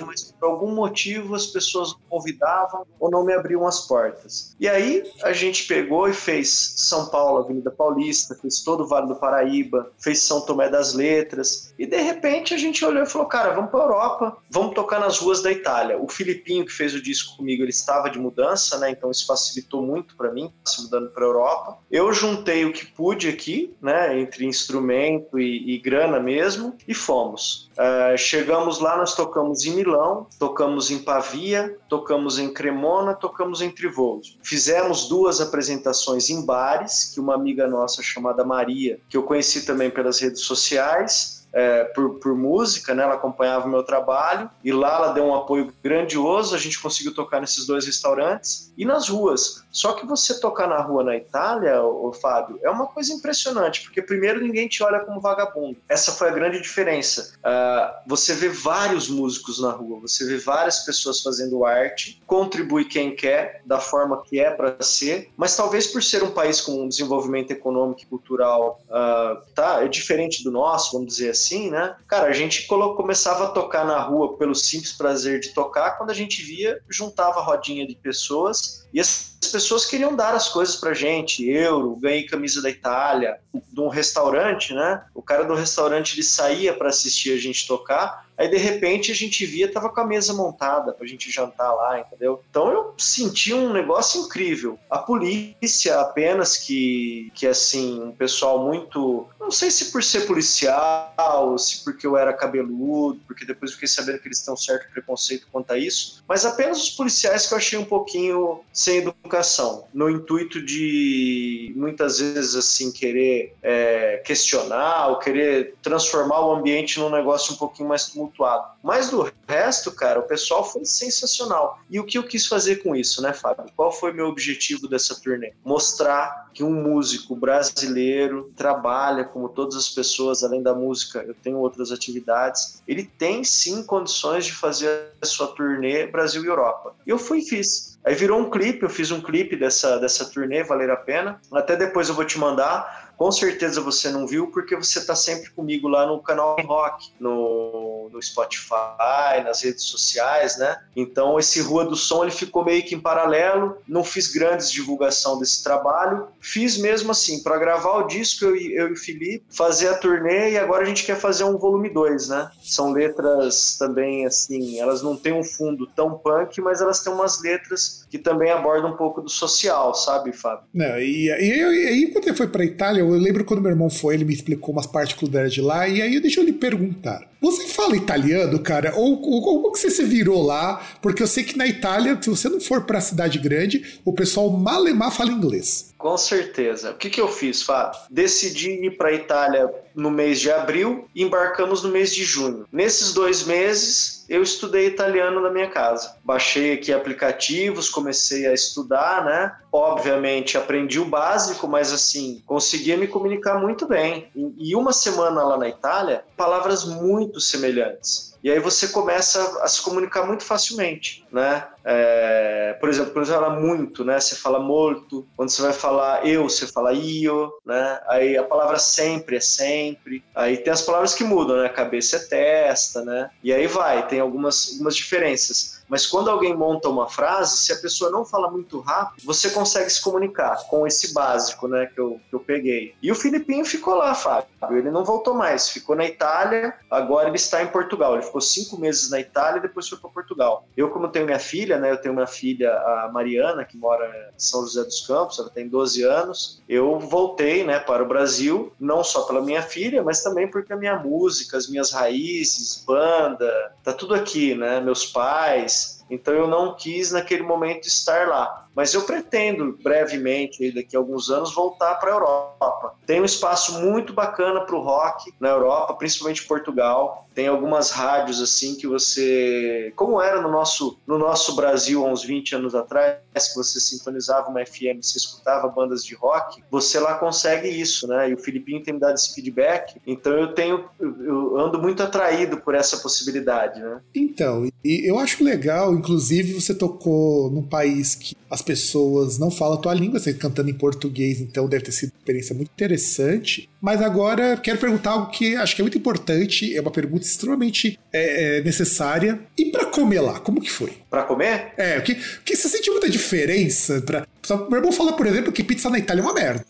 mas por algum motivo as pessoas não convidavam ou não me abriam as portas. E aí a gente pegou e fez São Paulo, Avenida Paulista, fez todo o Vale do Paraíba, fez São Tomé das Letras, e de repente a gente olhou e falou: cara, vamos para Europa, vamos tocar nas ruas da Itália. O Filipinho, que fez o disco comigo, ele estava de mudança, né? Então isso facilitou muito para mim, se mudando para Europa. Eu juntei o que pude aqui, né? Entre instrumento e, e grana mesmo, e fomos. Uh, chegamos lá, nós tocamos em Milão, tocamos em Pavia, tocamos em Cremona, tocamos em Trivolo. Fizemos duas apresentações em bares, que uma amiga nossa chamada Maria, que eu conheci também pelas redes sociais, é, por, por, música, né? Ela acompanhava o meu trabalho e lá ela deu um apoio grandioso. A gente conseguiu tocar nesses dois restaurantes e nas ruas. Só que você tocar na rua na Itália, o Fábio, é uma coisa impressionante, porque primeiro ninguém te olha como vagabundo. Essa foi a grande diferença. Uh, você vê vários músicos na rua, você vê várias pessoas fazendo arte, contribui quem quer, da forma que é para ser, mas talvez por ser um país com um desenvolvimento econômico e cultural uh, tá, é diferente do nosso, vamos dizer assim assim, né? Cara, a gente começava a tocar na rua pelo simples prazer de tocar, quando a gente via, juntava a rodinha de pessoas e as pessoas queriam dar as coisas pra gente. Euro, ganhei camisa da Itália, de um restaurante, né? O cara do restaurante ele saía para assistir a gente tocar Aí de repente a gente via, tava com a mesa montada pra gente jantar lá, entendeu? Então eu senti um negócio incrível. A polícia apenas que, que assim, um pessoal muito. Não sei se por ser policial, se porque eu era cabeludo, porque depois fiquei sabendo que eles têm um certo preconceito quanto a isso, mas apenas os policiais que eu achei um pouquinho sem educação, no intuito de muitas vezes assim querer é, questionar ou querer transformar o ambiente num negócio um pouquinho mais tumultuado. Mas do resto, cara, o pessoal foi sensacional. E o que eu quis fazer com isso, né, Fábio? Qual foi meu objetivo dessa turnê? Mostrar que um músico brasileiro trabalha como todas as pessoas, além da música, eu tenho outras atividades. Ele tem sim condições de fazer a sua turnê Brasil e Europa. E eu fui e fiz. Aí virou um clipe, eu fiz um clipe dessa, dessa turnê, valer a pena. Até depois eu vou te mandar com certeza você não viu porque você está sempre comigo lá no canal Rock, no, no Spotify, nas redes sociais, né? Então esse Rua do Som ele ficou meio que em paralelo. Não fiz grandes divulgação desse trabalho, fiz mesmo assim para gravar o disco eu, eu e o Felipe, fazer a turnê e agora a gente quer fazer um volume 2, né? São letras também assim, elas não têm um fundo tão punk, mas elas têm umas letras que também abordam um pouco do social, sabe, Fábio? Não, e, e, aí quando ele foi para Itália, eu lembro quando meu irmão foi, ele me explicou umas particularidades de lá, e aí deixa eu lhe perguntar. Você fala italiano, cara? Ou, ou como que você se virou lá? Porque eu sei que na Itália, se você não for para a cidade grande, o pessoal malemar fala inglês. Com certeza. O que, que eu fiz, Fábio? Decidi ir para a Itália no mês de abril e embarcamos no mês de junho. Nesses dois meses, eu estudei italiano na minha casa. Baixei aqui aplicativos, comecei a estudar, né? Obviamente, aprendi o básico, mas assim, conseguia me comunicar muito bem. E uma semana lá na Itália, palavras muito semelhantes. E aí você começa a se comunicar muito facilmente, né? É, por exemplo, quando você fala muito, né? Você fala molto. Quando você vai falar eu, você fala io, né? Aí a palavra sempre é sempre. Aí tem as palavras que mudam, né? Cabeça é testa, né? E aí vai, tem algumas, algumas diferenças. Mas quando alguém monta uma frase, se a pessoa não fala muito rápido, você consegue se comunicar com esse básico, né, que eu, que eu peguei. E o Filipinho ficou lá, Fábio. Ele não voltou mais, ficou na Itália, agora ele está em Portugal. Ele ficou cinco meses na Itália e depois foi para Portugal. Eu, como tenho minha filha, né, eu tenho minha filha, a Mariana, que mora em São José dos Campos, ela tem 12 anos. Eu voltei, né, para o Brasil, não só pela minha filha, mas também porque a minha música, as minhas raízes, banda, tá tudo aqui, né, meus pais, então eu não quis naquele momento estar lá. Mas eu pretendo brevemente, daqui a alguns anos, voltar para a Europa. Tem um espaço muito bacana para o rock na Europa, principalmente Portugal. Tem algumas rádios assim que você, como era no nosso no nosso Brasil há uns 20 anos atrás, que você sintonizava uma FM, você escutava bandas de rock, você lá consegue isso, né? E o Filipinho tem me dado esse feedback. Então eu tenho eu ando muito atraído por essa possibilidade, né? Então, e eu acho legal inclusive você tocou num país que as pessoas não falam a tua língua, você cantando em português, então deve ter sido uma experiência muito interessante. Mas agora quero perguntar algo que acho que é muito importante, é uma pergunta extremamente é, é, necessária. E para comer lá, como que foi? Para comer? É, que, que você sentiu muita diferença? Pra... Meu irmão fala, por exemplo, que pizza na Itália é uma merda.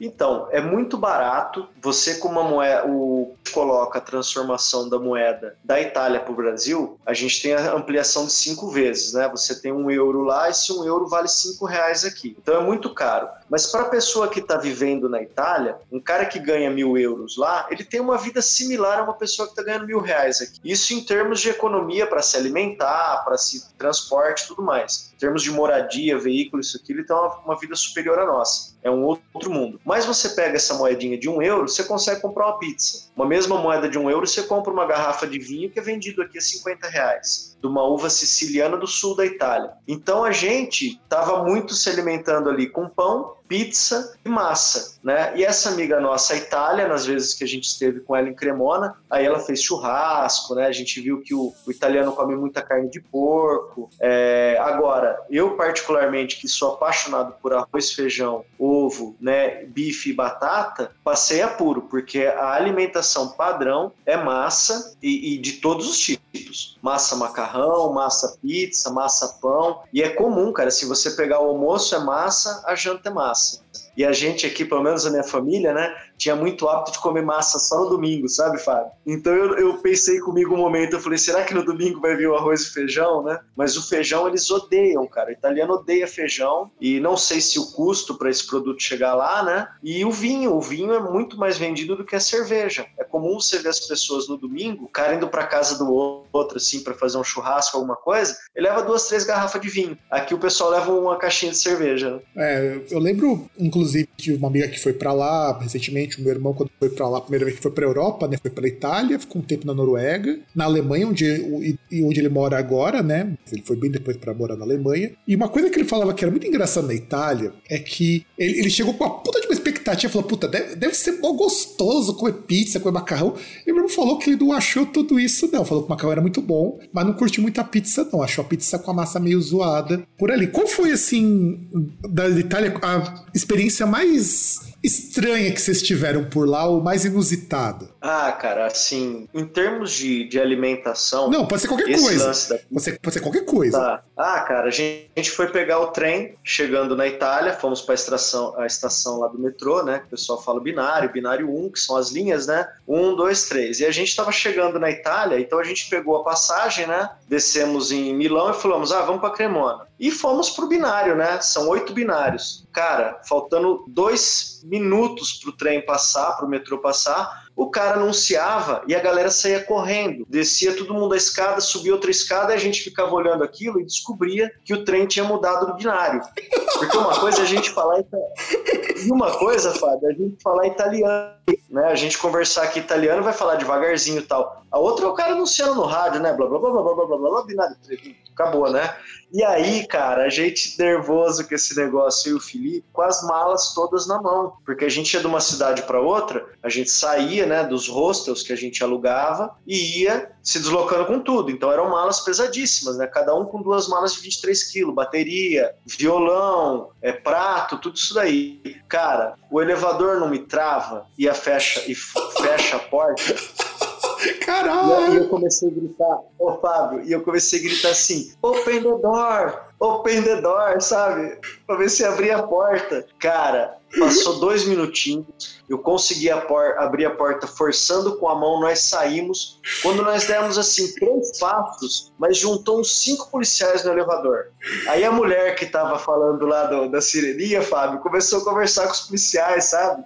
Então, é muito barato. Você, com uma moeda, o coloca a transformação da moeda da Itália para o Brasil, a gente tem a ampliação de cinco vezes, né? Você tem um euro lá e se um euro vale cinco reais aqui. Então é muito caro. Mas para a pessoa que está vivendo na Itália, um cara que ganha mil euros lá, ele tem uma vida similar a uma pessoa que está ganhando mil reais aqui. Isso em termos de economia para se alimentar, para se transporte, tudo mais. Em termos de moradia, veículo, isso aqui, ele tem uma, uma vida superior à nossa. É um outro mundo. Mas você pega essa moedinha de um euro, você consegue comprar uma pizza. Uma mesma moeda de um euro, você compra uma garrafa de vinho que é vendido aqui a 50 reais, de uma uva siciliana do sul da Itália. Então a gente estava muito se alimentando ali com pão, pizza e massa, né? E essa amiga nossa, a Itália, nas vezes que a gente esteve com ela em Cremona, aí ela fez churrasco, né? A gente viu que o, o italiano come muita carne de porco. É, agora, eu particularmente, que sou apaixonado por arroz, feijão, ovo, né, bife e batata, passei apuro, porque a alimentação padrão é massa e, e de todos os tipos. Massa macarrão, massa pizza, massa pão. E é comum, cara, se você pegar o almoço é massa, a janta é massa. E a gente aqui, pelo menos a minha família, né, tinha muito hábito de comer massa só no domingo, sabe, Fábio? Então eu, eu pensei comigo um momento, eu falei, será que no domingo vai vir o arroz e feijão, né? Mas o feijão eles odeiam, cara. O italiano odeia feijão e não sei se o custo para esse produto chegar lá, né? E o vinho, o vinho é muito mais vendido do que a cerveja. É comum você ver as pessoas no domingo, o cara indo para casa do outro, assim, para fazer um churrasco, alguma coisa, ele leva duas, três garrafas de vinho. Aqui o pessoal leva uma caixinha de cerveja. Né? É, eu lembro, inclusive, de uma amiga que foi para lá recentemente, o meu irmão, quando foi para lá, a primeira vez que foi para Europa, né? Foi para Itália, ficou um tempo na Noruega, na Alemanha, onde, onde ele mora agora, né? Ele foi bem depois para morar na Alemanha. E uma coisa que ele falava que era muito engraçado na Itália é que ele, ele chegou com uma puta de uma expectativa, falou, puta, deve, deve ser mó gostoso comer pizza, comer macarrão. E ele falou que ele não achou tudo isso, não. Falou que o macarrão era muito bom, mas não curtiu muito a pizza, não. Achou a pizza com a massa meio zoada por ali. Qual foi, assim, da Itália, a experiência mais estranha que vocês tiveram por lá ou mais inusitada? Ah, cara, assim, em termos de, de alimentação. Não, pode ser qualquer coisa. Da... Pode, ser, pode ser qualquer coisa. Tá. Ah, cara, a gente, a gente foi pegar o trem chegando na Itália, fomos para a estação, a estação lá do metrô, né? Que o pessoal fala binário, binário 1, que são as linhas, né? 1, 2, 3. E a gente estava chegando na Itália, então a gente pegou a passagem, né? Descemos em Milão e falamos, ah, vamos para Cremona. E fomos pro binário, né? São oito binários. Cara, faltando dois minutos pro trem passar, pro metrô passar, o cara anunciava e a galera saía correndo. Descia todo mundo a escada, subia outra escada e a gente ficava olhando aquilo e descobria que o trem tinha mudado do binário. Porque uma coisa é a gente falar e uma coisa, Fábio, é a gente falar italiano, né? A gente conversar aqui italiano vai falar devagarzinho e tal. A outra é o cara anunciando no rádio, né? Blá blá blá blá blá blá blá blá, binário, acabou, né? E aí, cara, a gente nervoso com esse negócio e o Felipe com as malas todas na mão, porque a gente ia de uma cidade para outra, a gente saía, né, dos hostels que a gente alugava e ia se deslocando com tudo. Então eram malas pesadíssimas, né? Cada um com duas malas de 23 quilos, bateria, violão, é, prato, tudo isso daí. Cara, o elevador não me trava e a fecha e fecha a porta. (laughs) Caralho! E eu comecei a gritar, ô Fábio, e eu comecei a gritar assim: open the door, open the door, sabe? Ver se abria a porta. Cara, passou dois minutinhos, eu consegui a abrir a porta forçando com a mão, nós saímos. Quando nós demos assim três passos, mas juntou uns cinco policiais no elevador. Aí a mulher que tava falando lá do, da sirenia, Fábio, começou a conversar com os policiais, sabe?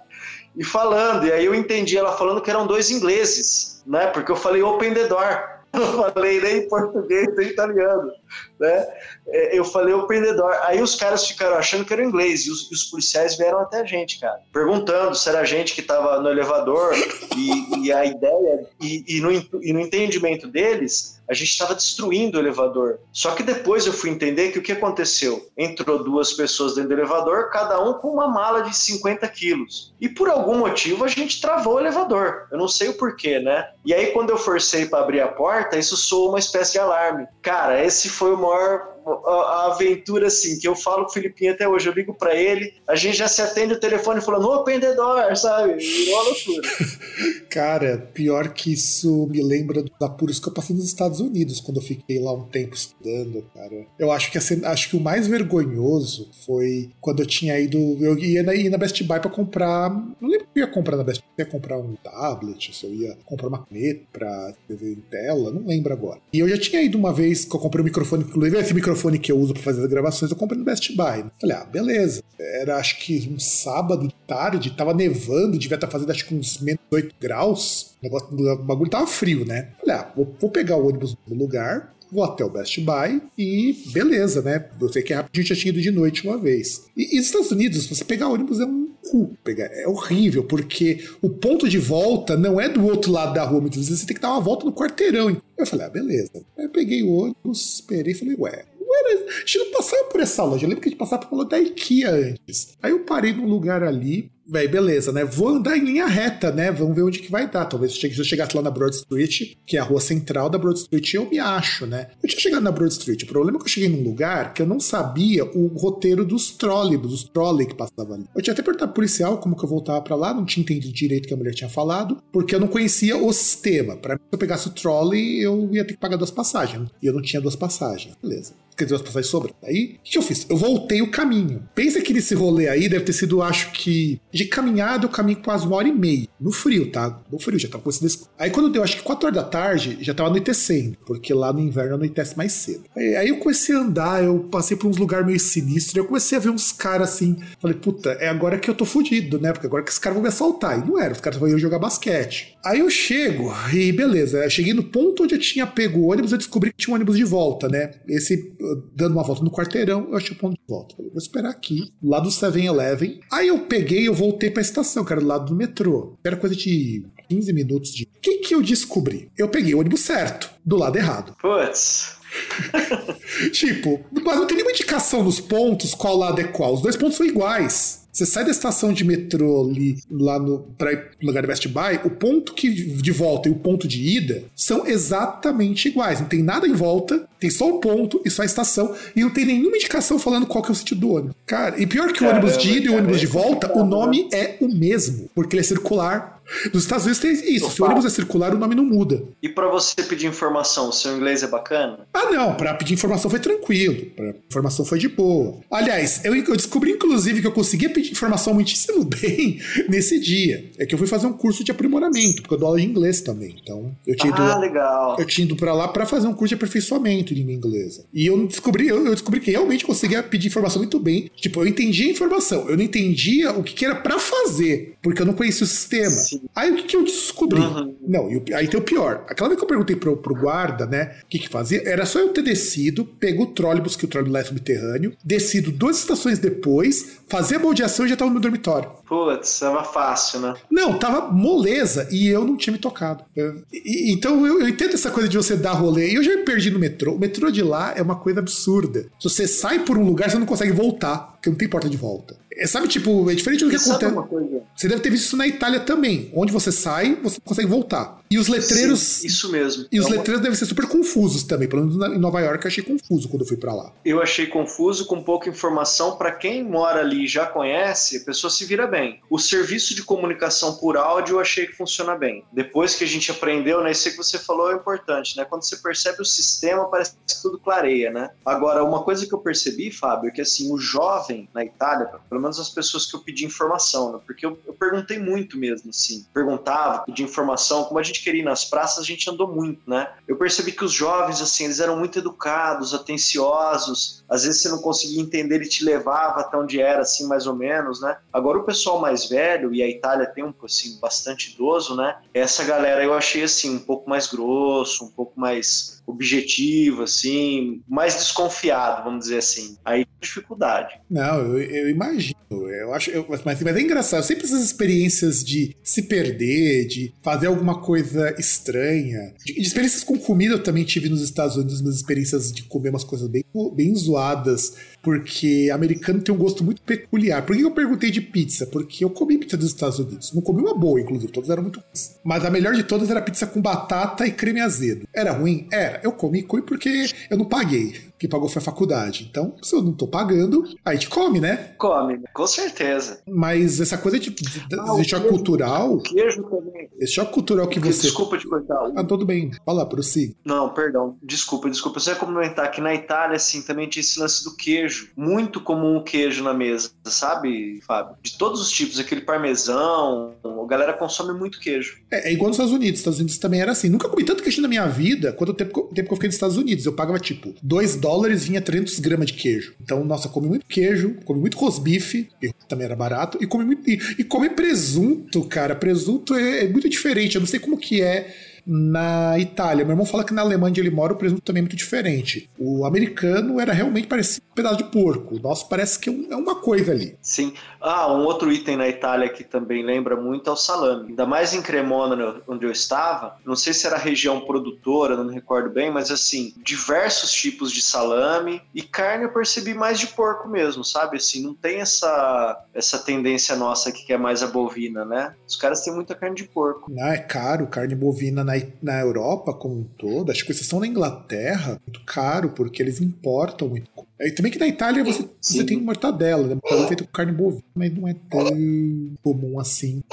E falando, e aí eu entendi ela falando que eram dois ingleses né? Porque eu falei open the door. (laughs) Não falei nem português nem italiano, né? É, eu falei open the door. Aí os caras ficaram achando que era inglês e os, os policiais vieram até a gente, cara, perguntando se era a gente que estava no elevador e, e, a ideia e, e, no, e no entendimento deles a gente estava destruindo o elevador. Só que depois eu fui entender que o que aconteceu? Entrou duas pessoas dentro do elevador, cada um com uma mala de 50 quilos. E por algum motivo a gente travou o elevador. Eu não sei o porquê, né? E aí quando eu forcei para abrir a porta, isso soou uma espécie de alarme. Cara, esse foi o maior a aventura assim, que eu falo com o Filipinho até hoje, eu ligo para ele, a gente já se atende o telefone falando, open the door, sabe? Virou uma loucura. (laughs) Cara, pior que isso me lembra dos apuros que eu passei nos Estados Unidos quando eu fiquei lá um tempo estudando, cara. Eu acho que assim, acho que o mais vergonhoso foi quando eu tinha ido, eu ia na, ia na Best Buy para comprar, não lembro o que eu ia comprar na Best Buy, eu ia comprar um tablet, se eu ia comprar uma caneta pra escrever em tela, não lembro agora. E eu já tinha ido uma vez que eu comprei um microfone, inclusive esse microfone microfone que eu uso para fazer as gravações eu comprei no Best Buy. Falei, ah, beleza. Era acho que um sábado de tarde, tava nevando, devia estar tá fazendo acho que uns menos 8 graus. O, negócio, o bagulho tava frio, né? Falei, ah, vou, vou pegar o ônibus no lugar, vou até o Best Buy e beleza, né? Eu sei que a gente já tinha ido de noite uma vez. E, e nos Estados Unidos, você pegar ônibus é um cu. Pegar, é horrível, porque o ponto de volta não é do outro lado da rua, muitas vezes você tem que dar uma volta no quarteirão. Eu falei, ah, beleza. Aí eu peguei o ônibus, esperei e falei, ué, era, a gente não passava por essa loja. Eu lembro que a gente passava por loja da IKEA antes. Aí eu parei num lugar ali, Véi, beleza, né? Vou andar em linha reta, né? Vamos ver onde que vai dar. Talvez se eu chegasse lá na Broad Street, que é a rua central da Broad Street, eu me acho, né? Eu tinha chegado na Broad Street. O problema é que eu cheguei num lugar que eu não sabia o roteiro dos trolleybus, dos trolley que passavam ali. Eu tinha até perguntado policial como que eu voltava para lá, não tinha entendido direito o que a mulher tinha falado, porque eu não conhecia o sistema. Para mim, se eu pegasse o trolley, eu ia ter que pagar duas passagens. E eu não tinha duas passagens. Beleza dizer, as passagens sobram. Aí, o que eu fiz? Eu voltei o caminho. Pensa que nesse rolê aí deve ter sido, acho que, de caminhada eu caminho quase uma hora e meia. No frio, tá? No frio, já tava com esse. Aí quando deu, acho que 4 horas da tarde, já tava anoitecendo, porque lá no inverno anoitece mais cedo. Aí, aí eu comecei a andar, eu passei por uns lugares meio sinistros, eu comecei a ver uns caras assim. Falei, puta, é agora que eu tô fudido, né? Porque agora que esses caras vão me assaltar. E não era, os caras vão jogar basquete. Aí eu chego, e beleza, eu cheguei no ponto onde eu tinha pego o ônibus, eu descobri que tinha um ônibus de volta, né? Esse dando uma volta no quarteirão, eu achei o ponto de volta. Falei, vou esperar aqui, lá do 7-Eleven. Aí eu peguei eu voltei pra estação, que era do lado do metrô. Era coisa de 15 minutos de. O que, que eu descobri? Eu peguei o ônibus certo, do lado errado. Putz. (laughs) tipo, mas não tem nenhuma indicação nos pontos qual lado é qual. Os dois pontos são iguais. Você sai da estação de metrô ali, lá no, pra lugar do Best Buy, o ponto que de volta e o ponto de ida são exatamente iguais. Não tem nada em volta, tem só o ponto e só a estação, e não tem nenhuma indicação falando qual que é o sentido do ônibus. Cara, e pior que o ônibus de ida e o ônibus de volta, o nome é o mesmo, porque ele é circular nos Estados Unidos tem isso. Opa. Se o ônibus é circular, o nome não muda. E para você pedir informação, o seu inglês é bacana? Ah, não. Para pedir informação foi tranquilo. Pra informação foi de boa. Aliás, eu, eu, descobri, inclusive, que eu conseguia pedir informação muitíssimo (laughs) bem nesse dia. É que eu fui fazer um curso de aprimoramento, porque eu dou aula de inglês também. Então, eu tinha ido, ah, legal. Eu tinha ido pra lá para fazer um curso de aperfeiçoamento de língua inglesa. E eu descobri, eu, eu, descobri que realmente conseguia pedir informação muito bem. Tipo, eu entendia a informação, eu não entendia o que, que era para fazer, porque eu não conhecia o sistema. Sim. Aí o que, que eu descobri? Uhum. Não, eu, aí tem o pior. Aquela vez que eu perguntei pro, pro guarda, né, o que, que fazia, era só eu ter descido, pego o trólebus, que o trólebus lá é subterrâneo, descido duas estações depois, fazer a moldeação e já tava no meu dormitório. Putz, tava fácil, né? Não, tava moleza e eu não tinha me tocado. Eu, e, então eu, eu, entendo essa coisa de você dar rolê. E eu já me perdi no metrô. O metrô de lá é uma coisa absurda. Se você sai por um lugar, você não consegue voltar, porque não tem porta de volta. É, sabe, tipo, é diferente do que acontece. Você deve ter visto isso na Itália também. Onde você sai, você consegue voltar. E os letreiros. Sim, isso mesmo. E os é letreiros devem ser super confusos também. Pelo menos em Nova York eu achei confuso quando eu fui para lá. Eu achei confuso, com pouca informação. Para quem mora ali e já conhece, a pessoa se vira bem. O serviço de comunicação por áudio eu achei que funciona bem. Depois que a gente aprendeu, né? Isso que você falou é importante, né? Quando você percebe o sistema, parece que tudo clareia, né? Agora, uma coisa que eu percebi, Fábio, é que assim, o jovem na Itália, pelo menos as pessoas que eu pedi informação, né? Porque eu, eu perguntei muito mesmo, assim. Perguntava, pedi informação, como a gente gente queria ir nas praças, a gente andou muito, né? Eu percebi que os jovens, assim, eles eram muito educados, atenciosos. Às vezes você não conseguia entender, ele te levava até onde era, assim, mais ou menos, né? Agora o pessoal mais velho, e a Itália tem um, assim, bastante idoso, né? Essa galera eu achei, assim, um pouco mais grosso, um pouco mais objetivo, assim, mais desconfiado, vamos dizer assim. Aí dificuldade. Não, eu, eu imagino. Eu acho, eu, mas, mas é engraçado. Sempre essas experiências de se perder, de fazer alguma coisa estranha. De, de experiências com comida eu também tive nos Estados Unidos, umas experiências de comer umas coisas bem, bem zoadas porque americano tem um gosto muito peculiar. Por que eu perguntei de pizza? Porque eu comi pizza dos Estados Unidos. Não comi uma boa, inclusive, todas eram muito ruins. Mas a melhor de todas era pizza com batata e creme azedo. Era ruim? Era. Eu comi, comi porque eu não paguei. Que pagou foi a faculdade. Então, se eu não tô pagando, a gente come, né? Come, com certeza. Mas essa coisa de, de, ah, de choque cultural. O queijo também. Esse choque cultural que você. Desculpa te cortar. Ah, tudo bem. Fala, prossiga. Não, perdão. Desculpa, desculpa. Você ia comentar que na Itália, assim, também tinha esse lance do queijo. Muito comum o queijo na mesa, sabe, Fábio? De todos os tipos, aquele parmesão. A galera consome muito queijo. É, é igual nos Estados Unidos. Nos Estados Unidos também era assim. Nunca comi tanto queijo na minha vida quanto o tempo, o tempo que eu fiquei nos Estados Unidos. Eu pagava, tipo, 2 dólares vinha 300 gramas de queijo. Então, nossa, comi muito queijo, comi muito rosbife, que também era barato, e comi muito. E, e come presunto, cara. Presunto é, é muito diferente. Eu não sei como que é na Itália. Meu irmão fala que na Alemanha onde ele mora o presunto também é muito diferente. O americano era realmente parecia um pedaço de porco. O nosso parece que é, é uma coisa ali. Sim. Ah, um outro item na Itália que também lembra muito é o salame. Ainda mais em Cremona, onde eu estava. Não sei se era região produtora, não me recordo bem, mas assim, diversos tipos de salame e carne eu percebi mais de porco mesmo, sabe? Assim, não tem essa, essa tendência nossa que é mais a bovina, né? Os caras têm muita carne de porco. Ah, é caro. Carne bovina na, na Europa como um todo, acho que exceção na Inglaterra, muito caro, porque eles importam muito. E também que na Itália você, você tem mortadela, né? Mortadela feita com carne bovina, mas não é tão comum assim.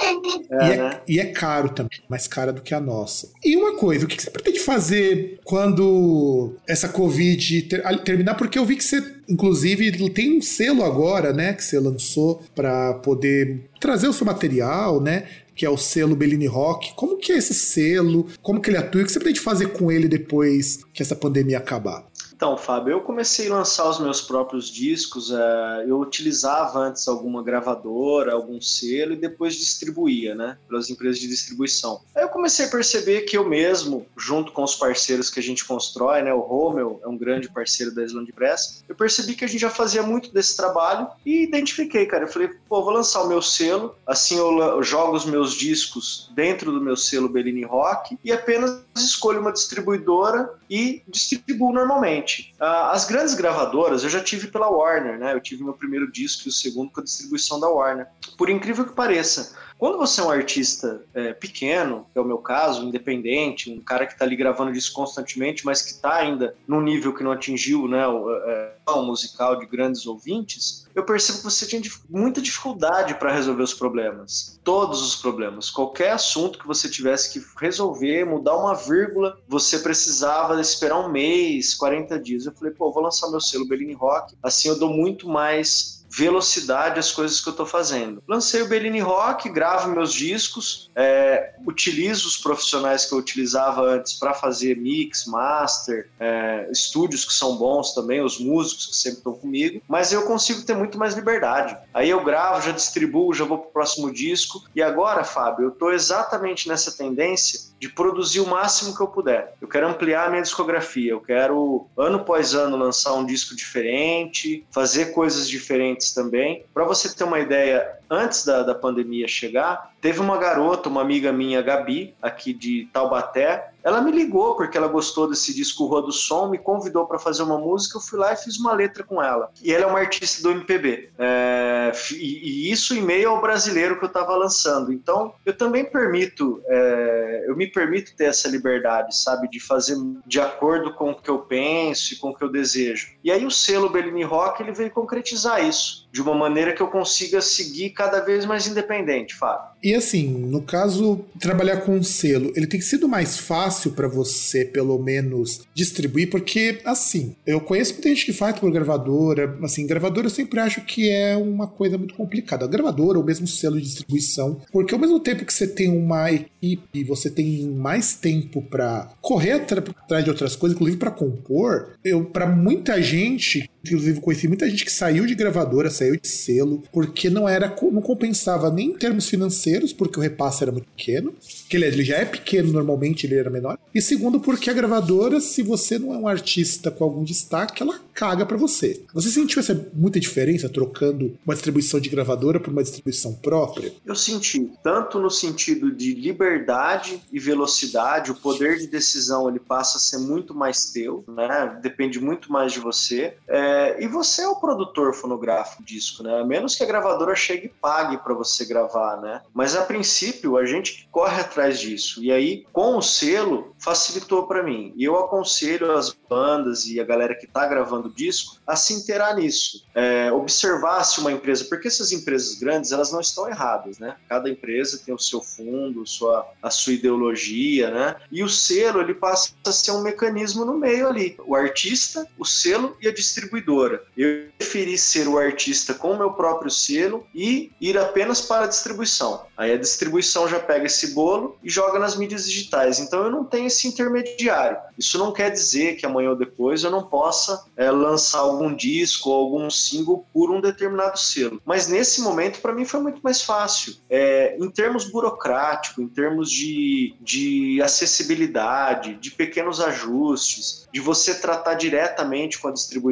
É, e, é, né? e, é, caro também, mais cara do que a nossa. E uma coisa, o que você pretende fazer quando essa Covid ter, terminar? Porque eu vi que você, inclusive, tem um selo agora, né? Que você lançou para poder trazer o seu material, né? Que é o selo Bellini Rock. Como que é esse selo? Como que ele atua? O que você pretende fazer com ele depois que essa pandemia acabar? Então, Fábio, eu comecei a lançar os meus próprios discos. É, eu utilizava antes alguma gravadora, algum selo e depois distribuía, né, pelas empresas de distribuição. Aí eu comecei a perceber que eu mesmo, junto com os parceiros que a gente constrói, né, o Romel é um grande parceiro da Island Press, eu percebi que a gente já fazia muito desse trabalho e identifiquei, cara. Eu falei, pô, vou lançar o meu selo, assim eu jogo os meus discos dentro do meu selo Bellini Rock e apenas escolho uma distribuidora e distribuo normalmente. Uh, as grandes gravadoras eu já tive pela Warner, né? Eu tive meu primeiro disco e o segundo com a distribuição da Warner. Por incrível que pareça, quando você é um artista é, pequeno, que é o meu caso, independente, um cara que está ali gravando disco constantemente, mas que está ainda num nível que não atingiu né, o, é, o musical de grandes ouvintes, eu percebo que você tinha muita dificuldade para resolver os problemas. Todos os problemas. Qualquer assunto que você tivesse que resolver, mudar uma vírgula, você precisava esperar um mês, 40 dias. Eu falei, pô, vou lançar meu selo Bellini Rock, assim eu dou muito mais velocidade às coisas que eu estou fazendo. Lancei o Bellini Rock, gravo meus discos, é, utilizo os profissionais que eu utilizava antes para fazer mix, master, é, estúdios que são bons também, os músicos que sempre estão comigo, mas eu consigo ter muito mais liberdade. Aí eu gravo, já distribuo, já vou para o próximo disco. E agora, Fábio, eu estou exatamente nessa tendência de produzir o máximo que eu puder. Eu quero ampliar a minha discografia, eu quero ano após ano lançar um disco diferente, fazer coisas diferentes também. Para você ter uma ideia, antes da, da pandemia chegar, teve uma garota, uma amiga minha, Gabi, aqui de Taubaté, ela me ligou porque ela gostou desse disco Rua do Som, me convidou para fazer uma música, eu fui lá e fiz uma letra com ela. E ela é uma artista do MPB. É, e, isso em meio ao brasileiro que eu estava lançando. Então, eu também permito, é, eu me permito ter essa liberdade, sabe, de fazer de acordo com o que eu penso e com o que eu desejo. E aí o selo Bellini Rock, ele veio concretizar isso, de uma maneira que eu consiga seguir cada vez mais independente, Fábio. E assim, no caso, trabalhar com um selo, ele tem sido mais fácil para você, pelo menos, distribuir, porque, assim, eu conheço muita gente que faz por gravadora, assim, gravadora eu sempre acho que é uma coisa muito complicada. A gravadora, ou mesmo selo de distribuição, porque ao mesmo tempo que você tem uma equipe, você tem mais tempo para correr atrás de outras coisas, inclusive para compor, eu, para muita gente, inclusive conheci muita gente que saiu de gravadora, saiu de selo, porque não era, não compensava nem em termos financeiros porque o repasse era muito pequeno, que ele já é pequeno normalmente, ele era menor. E segundo, porque a gravadora, se você não é um artista com algum destaque, ela caga para você. Você sentiu essa muita diferença trocando uma distribuição de gravadora por uma distribuição própria? Eu senti, tanto no sentido de liberdade e velocidade, o poder de decisão ele passa a ser muito mais teu, né? Depende muito mais de você. É É, e você é o produtor fonográfico disco, né? A menos que a gravadora chegue e pague para você gravar, né? Mas a princípio a gente corre atrás disso. E aí, com o selo, facilitou para mim. E eu aconselho as bandas e a galera que está gravando disco a se inteirar nisso. É, observar se uma empresa, porque essas empresas grandes elas não estão erradas, né? Cada empresa tem o seu fundo, sua, a sua ideologia, né? E o selo ele passa a ser um mecanismo no meio ali. O artista, o selo e a distribuidora. Eu preferi ser o artista com o meu próprio selo e ir apenas para a distribuição. Aí a distribuição já pega esse bolo e joga nas mídias digitais. Então eu não tenho esse intermediário. Isso não quer dizer que amanhã ou depois eu não possa é, lançar algum disco ou algum single por um determinado selo. Mas nesse momento, para mim, foi muito mais fácil. É, em termos burocráticos, em termos de, de acessibilidade, de pequenos ajustes, de você tratar diretamente com a distribuidora,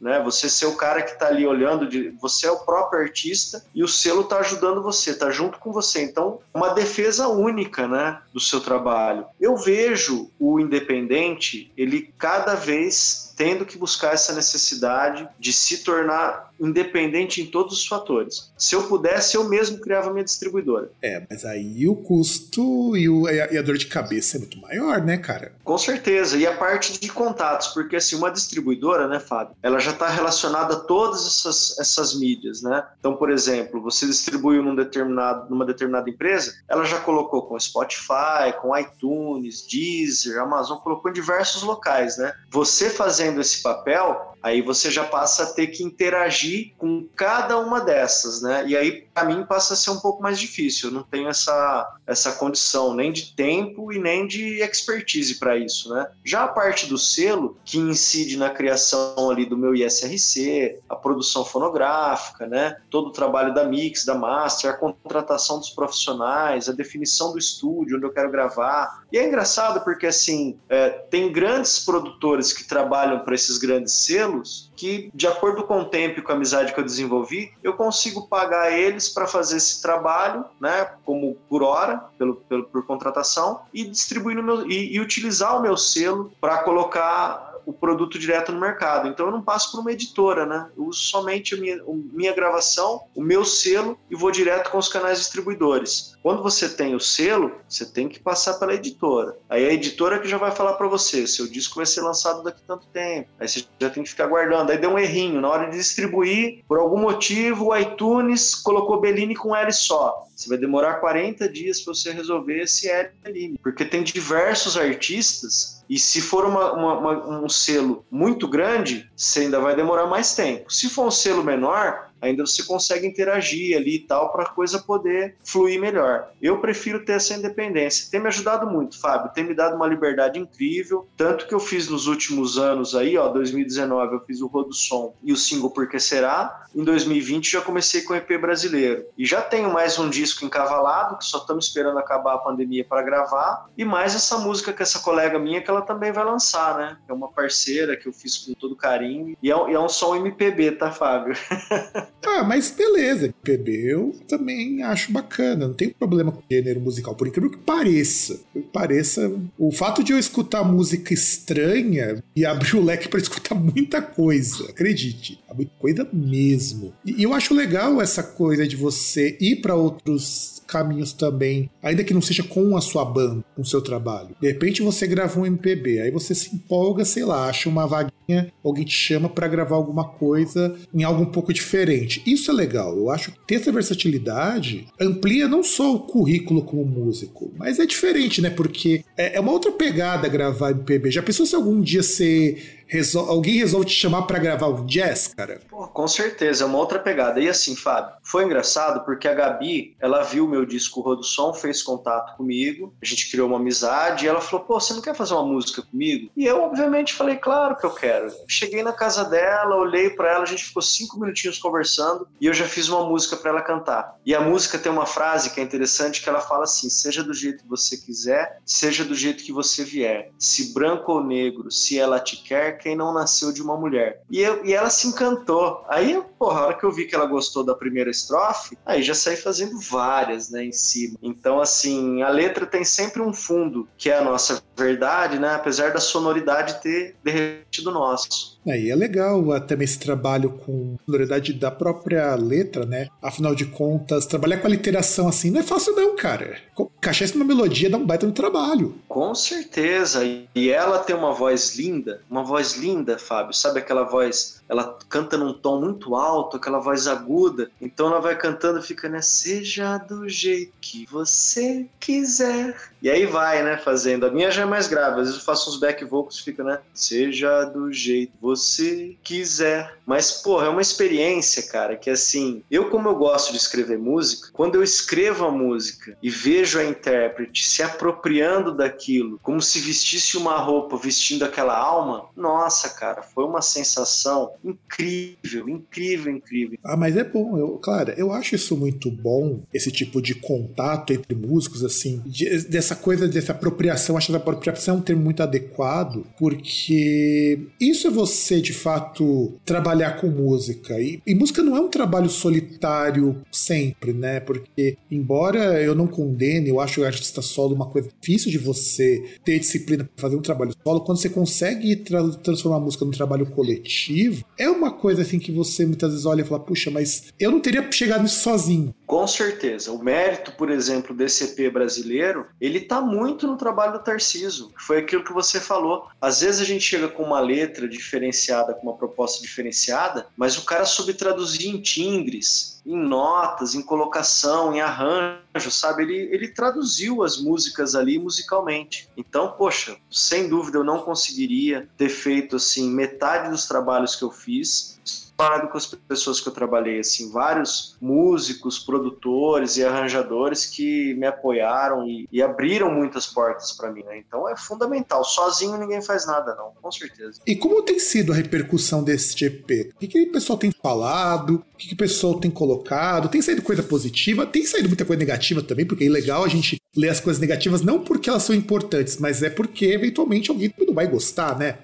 né? Você ser o cara que está ali olhando, de, você é o próprio artista e o selo está ajudando você, está junto com você. Então, uma defesa única, né, do seu trabalho. Eu vejo o independente, ele cada vez tendo que buscar essa necessidade de se tornar independente em todos os fatores. Se eu pudesse, eu mesmo criava minha distribuidora. É, mas aí o custo e, o, e, a, dor de cabeça é muito maior, né, cara? Com certeza. E a parte de contatos, porque assim, uma distribuidora, né, Fábio, ela já está relacionada a todas essas, essas mídias, né? Então, por exemplo, você distribuiu num determinado, numa determinada empresa, ela já colocou com Spotify, com iTunes, Deezer, Amazon, colocou em diversos locais, né? Você fazendo esse papel, aí você já passa a ter que interagir com cada uma dessas, né? E aí, para mim, passa a ser um pouco mais difícil. Eu não tenho essa, essa condição nem de tempo e nem de expertise para isso, né? Já a parte do selo, que incide na criação ali do meu ISRC, a produção fonográfica, né? Todo o trabalho da mix, da master, a contratação dos profissionais, a definição do estúdio onde eu quero gravar. E é engraçado porque, assim, é, tem grandes produtores que trabalham para esses grandes selos que, de acordo com o tempo e com a amizade que eu desenvolvi, eu consigo pagar eles para fazer esse trabalho, né, como por hora, pelo, pelo por contratação, e distribuir no meu, e, e utilizar o meu selo para colocar o produto direto no mercado. Então eu não passo por uma editora, né? Eu uso somente a minha, a minha gravação, o meu selo e vou direto com os canais distribuidores. Quando você tem o selo, você tem que passar pela editora. Aí a editora que já vai falar para você, seu disco vai ser lançado daqui a tanto tempo. Aí você já tem que ficar guardando. Aí deu um errinho na hora de distribuir, por algum motivo o iTunes colocou Bellini com L só. Você vai demorar 40 dias para você resolver esse ali, porque tem diversos artistas e se for uma, uma, uma, um selo muito grande, você ainda vai demorar mais tempo. Se for um selo menor, ainda você consegue interagir ali e tal para a coisa poder fluir melhor. Eu prefiro ter essa independência. Tem me ajudado muito, Fábio, tem me dado uma liberdade incrível, tanto que eu fiz nos últimos anos aí, ó, 2019 eu fiz o Rodo Som e o single Porque Será, em 2020 já comecei com o EP brasileiro. E já tenho mais um disco encavalado, que só estamos esperando acabar a pandemia para gravar, e mais essa música que essa colega minha que ela também vai lançar, né? É uma parceira que eu fiz com todo carinho, e é, é um som MPB, tá, Fábio? (laughs) Ah, mas beleza, MPB eu também acho bacana, não tem problema com gênero musical, por incrível que pareça. Que pareça, o fato de eu escutar música estranha e abrir o leque para escutar (laughs) muita coisa, acredite, muita coisa mesmo. E, e eu acho legal essa coisa de você ir para outros caminhos também, ainda que não seja com a sua banda, com o seu trabalho. De repente você grava um MPB, aí você se empolga, sei lá, acha uma vaguinha, alguém te chama para gravar alguma coisa em algo um pouco diferente. Isso é legal. Eu acho que ter essa versatilidade amplia não só o currículo como músico, mas é diferente, né? Porque é, é uma outra pegada gravar MPB. Já pensou se algum dia você resol alguém resolve te chamar para gravar um jazz, cara? Pô, com certeza, é uma outra pegada. E assim, Fábio, foi engraçado porque a Gabi, ela viu meu disco Rodo Som, fez contato comigo, a gente criou uma amizade e ela falou: pô, você não quer fazer uma música comigo? E eu, obviamente, falei: claro que eu quero. Cheguei na casa dela, olhei para ela, a gente ficou cinco minutinhos conversando e eu já fiz uma música para ela cantar. E a música tem uma frase que é interessante que ela fala assim: seja do jeito que você quiser, seja do jeito que você vier. Se branco ou negro, se ela te quer, quem não nasceu de uma mulher. E, eu, e ela se encantou. Aí, porra, a hora que eu vi que ela gostou da primeira estrofe, aí já saí fazendo várias, né, em cima. Então, assim, a letra tem sempre um fundo, que é a nossa verdade, né, apesar da sonoridade ter derretido nosso. Aí é legal até esse trabalho com sonoridade da própria letra, né? Afinal de contas, trabalhar com a literação assim não é fácil não, cara. Encaixar isso numa melodia dá um baita no trabalho. Com certeza. E ela tem uma voz linda, uma voz linda, Fábio. Sabe aquela voz ela canta num tom muito alto, aquela voz aguda. Então ela vai cantando fica, né? Seja do jeito que você quiser. E aí vai, né? Fazendo. A minha já é mais grave. Às vezes eu faço uns back vocals fica, né? Seja do jeito que você quiser. Mas, porra, é uma experiência, cara, que assim, eu, como eu gosto de escrever música, quando eu escrevo a música e vejo a intérprete se apropriando daquilo, como se vestisse uma roupa vestindo aquela alma, nossa, cara, foi uma sensação incrível, incrível, incrível. Ah, mas é bom, eu, claro, eu acho isso muito bom, esse tipo de contato entre músicos, assim, de, dessa coisa, dessa apropriação, acho que a apropriação é um termo muito adequado, porque isso é você, de fato, trabalhar com música, e, e música não é um trabalho solitário sempre, né, porque, embora eu não condene, eu acho o artista solo uma coisa difícil de você ter disciplina para fazer um trabalho solo, quando você consegue tra transformar a música num trabalho coletivo, é uma coisa assim que você muitas vezes olha e fala, puxa, mas eu não teria chegado nisso sozinho. Com certeza. O mérito, por exemplo, desse EP brasileiro, ele tá muito no trabalho do Tarciso. Foi aquilo que você falou. Às vezes a gente chega com uma letra diferenciada, com uma proposta diferenciada, mas o cara soube traduzir em timbres, em notas, em colocação, em arranjo, sabe? Ele, ele traduziu as músicas ali musicalmente. Então, poxa, sem dúvida eu não conseguiria ter feito assim metade dos trabalhos que eu fiz comparado com as pessoas que eu trabalhei, assim, vários músicos, produtores e arranjadores que me apoiaram e, e abriram muitas portas para mim, né? Então é fundamental. Sozinho ninguém faz nada, não, com certeza. E como tem sido a repercussão desse GP? O que, que o pessoal tem falado? O que, que o pessoal tem colocado? Tem saído coisa positiva? Tem saído muita coisa negativa também, porque é legal a gente ler as coisas negativas, não porque elas são importantes, mas é porque eventualmente alguém não vai gostar, né?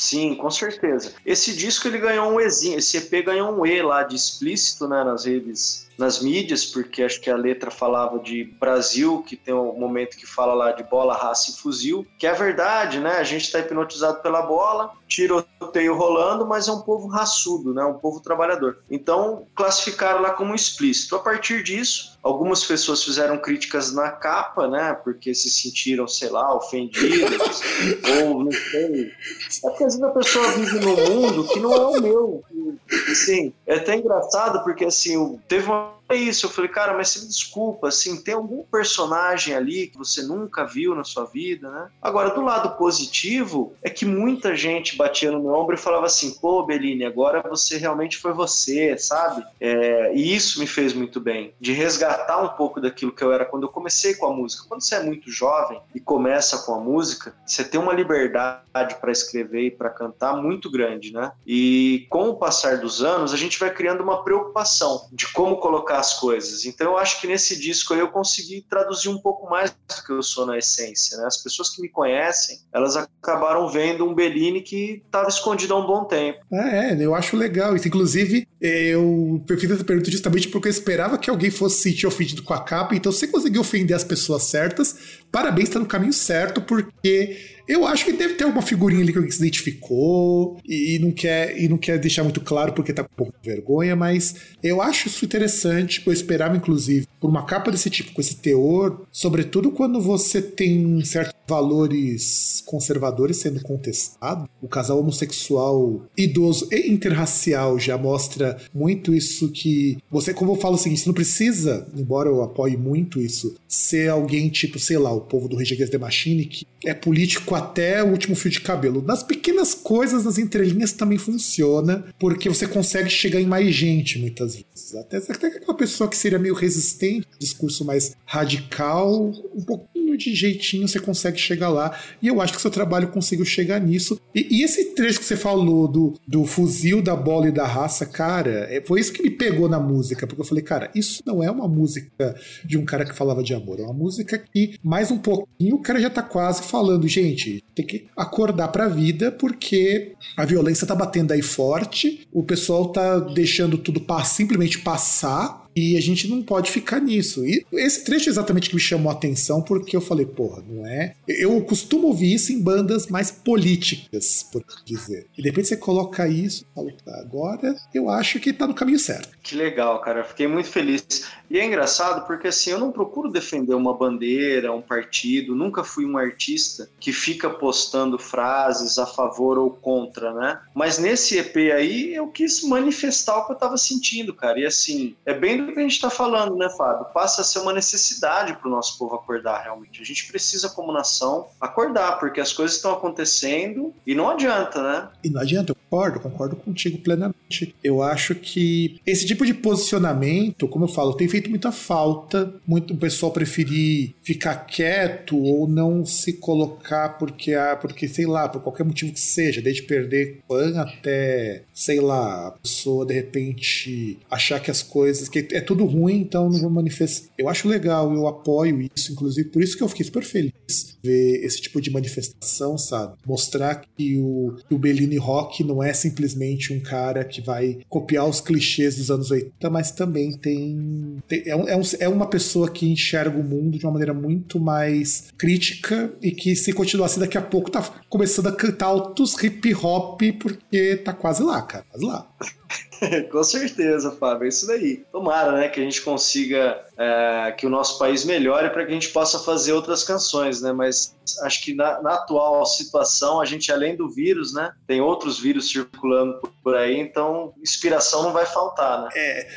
Sim, com certeza. Esse disco ele ganhou um Ezinho, esse EP ganhou um E lá de explícito, né, nas redes nas mídias, porque acho que a letra falava de Brasil, que tem um momento que fala lá de bola, raça e fuzil, que é verdade, né? A gente está hipnotizado pela bola, tiroteio rolando, mas é um povo raçudo, né? Um povo trabalhador. Então, classificaram lá como explícito. A partir disso, algumas pessoas fizeram críticas na capa, né? Porque se sentiram, sei lá, ofendidas, (laughs) ou não sei. É porque às vezes a pessoa vive num mundo que não é o meu. Assim, é até engraçado porque assim, teve uma é isso. Eu falei, cara, mas você me desculpa, assim, tem algum personagem ali que você nunca viu na sua vida, né? Agora, do lado positivo, é que muita gente batia no meu ombro e falava assim, pô, Beline, agora você realmente foi você, sabe? É, e isso me fez muito bem, de resgatar um pouco daquilo que eu era quando eu comecei com a música. Quando você é muito jovem e começa com a música, você tem uma liberdade para escrever e para cantar muito grande, né? E com o passar dos anos, a gente vai criando uma preocupação de como colocar as coisas. Então eu acho que nesse disco eu consegui traduzir um pouco mais do que eu sou na essência. Né? As pessoas que me conhecem, elas acabaram vendo um Bellini que estava escondido há um bom tempo. É, eu acho legal isso. Inclusive, eu fiz essa pergunta justamente porque eu esperava que alguém fosse sentir ofendido com a capa. Então, você conseguiu ofender as pessoas certas, parabéns, está no caminho certo, porque eu acho que deve ter alguma figurinha ali que alguém se identificou e, não quer, e não quer deixar muito claro porque tá com um pouco de vergonha, mas eu acho isso interessante. Eu esperava, inclusive, por uma capa desse tipo, com esse teor, sobretudo quando você tem certos valores conservadores sendo contestados. O casal homossexual idoso e interracial já mostra muito isso que você, como eu falo o seguinte, você não precisa, embora eu apoie muito isso, ser alguém tipo, sei lá, o povo do Rage Against the Machine, que é político até o último fio de cabelo. Nas pequenas coisas, nas entrelinhas também funciona, porque você consegue chegar em mais gente muitas vezes. Até, até aquela pessoa que seria meio resistente, discurso mais radical, um pouquinho de jeitinho você consegue chegar lá. E eu acho que seu trabalho conseguiu chegar nisso. E, e esse trecho que você falou do, do fuzil, da bola e da raça, cara, é, foi isso que me pegou na música, porque eu falei, cara, isso não é uma música de um cara que falava de amor, é uma música que mais um pouquinho o cara já tá quase falando, gente, tem que acordar para a vida porque a violência tá batendo aí forte, o pessoal tá deixando tudo simplesmente passar e a gente não pode ficar nisso. E esse trecho é exatamente que me chamou a atenção, porque eu falei, porra, não é? Eu costumo ouvir isso em bandas mais políticas, por dizer. E de repente você coloca isso fala, tá, agora eu acho que tá no caminho certo. Que legal, cara. Fiquei muito feliz. E é engraçado porque assim, eu não procuro defender uma bandeira, um partido, nunca fui um artista que fica postando frases a favor ou contra, né? Mas nesse EP aí eu quis manifestar o que eu tava sentindo, cara. E assim, é bem do que a gente está falando, né, Fábio? Passa a ser uma necessidade para o nosso povo acordar realmente. A gente precisa, como nação, acordar, porque as coisas estão acontecendo e não adianta, né? E não adianta, eu concordo, concordo contigo plenamente. Eu acho que esse tipo de posicionamento, como eu falo, tem feito muita falta. Muito o pessoal preferir ficar quieto ou não se colocar porque, ah, porque sei lá, por qualquer motivo que seja, desde perder fã até, sei lá, a pessoa de repente achar que as coisas, que é tudo ruim, então não vou manifestar. Eu acho legal, eu apoio isso, inclusive por isso que eu fiquei super feliz ver esse tipo de manifestação, sabe? Mostrar que o, que o Bellini Rock não é simplesmente um cara que vai copiar os clichês dos anos 80, mas também tem. tem é, é, um, é uma pessoa que enxerga o mundo de uma maneira muito mais crítica e que, se continuar assim, daqui a pouco tá começando a cantar altos hip hop, porque tá quase lá, cara, quase lá. (laughs) Com certeza, Fábio, é isso daí. Tomara, né, que a gente consiga é, que o nosso país melhore para que a gente possa fazer outras canções, né? Mas acho que na, na, atual situação, a gente, além do vírus, né, tem outros vírus circulando por aí, então inspiração não vai faltar, né? É.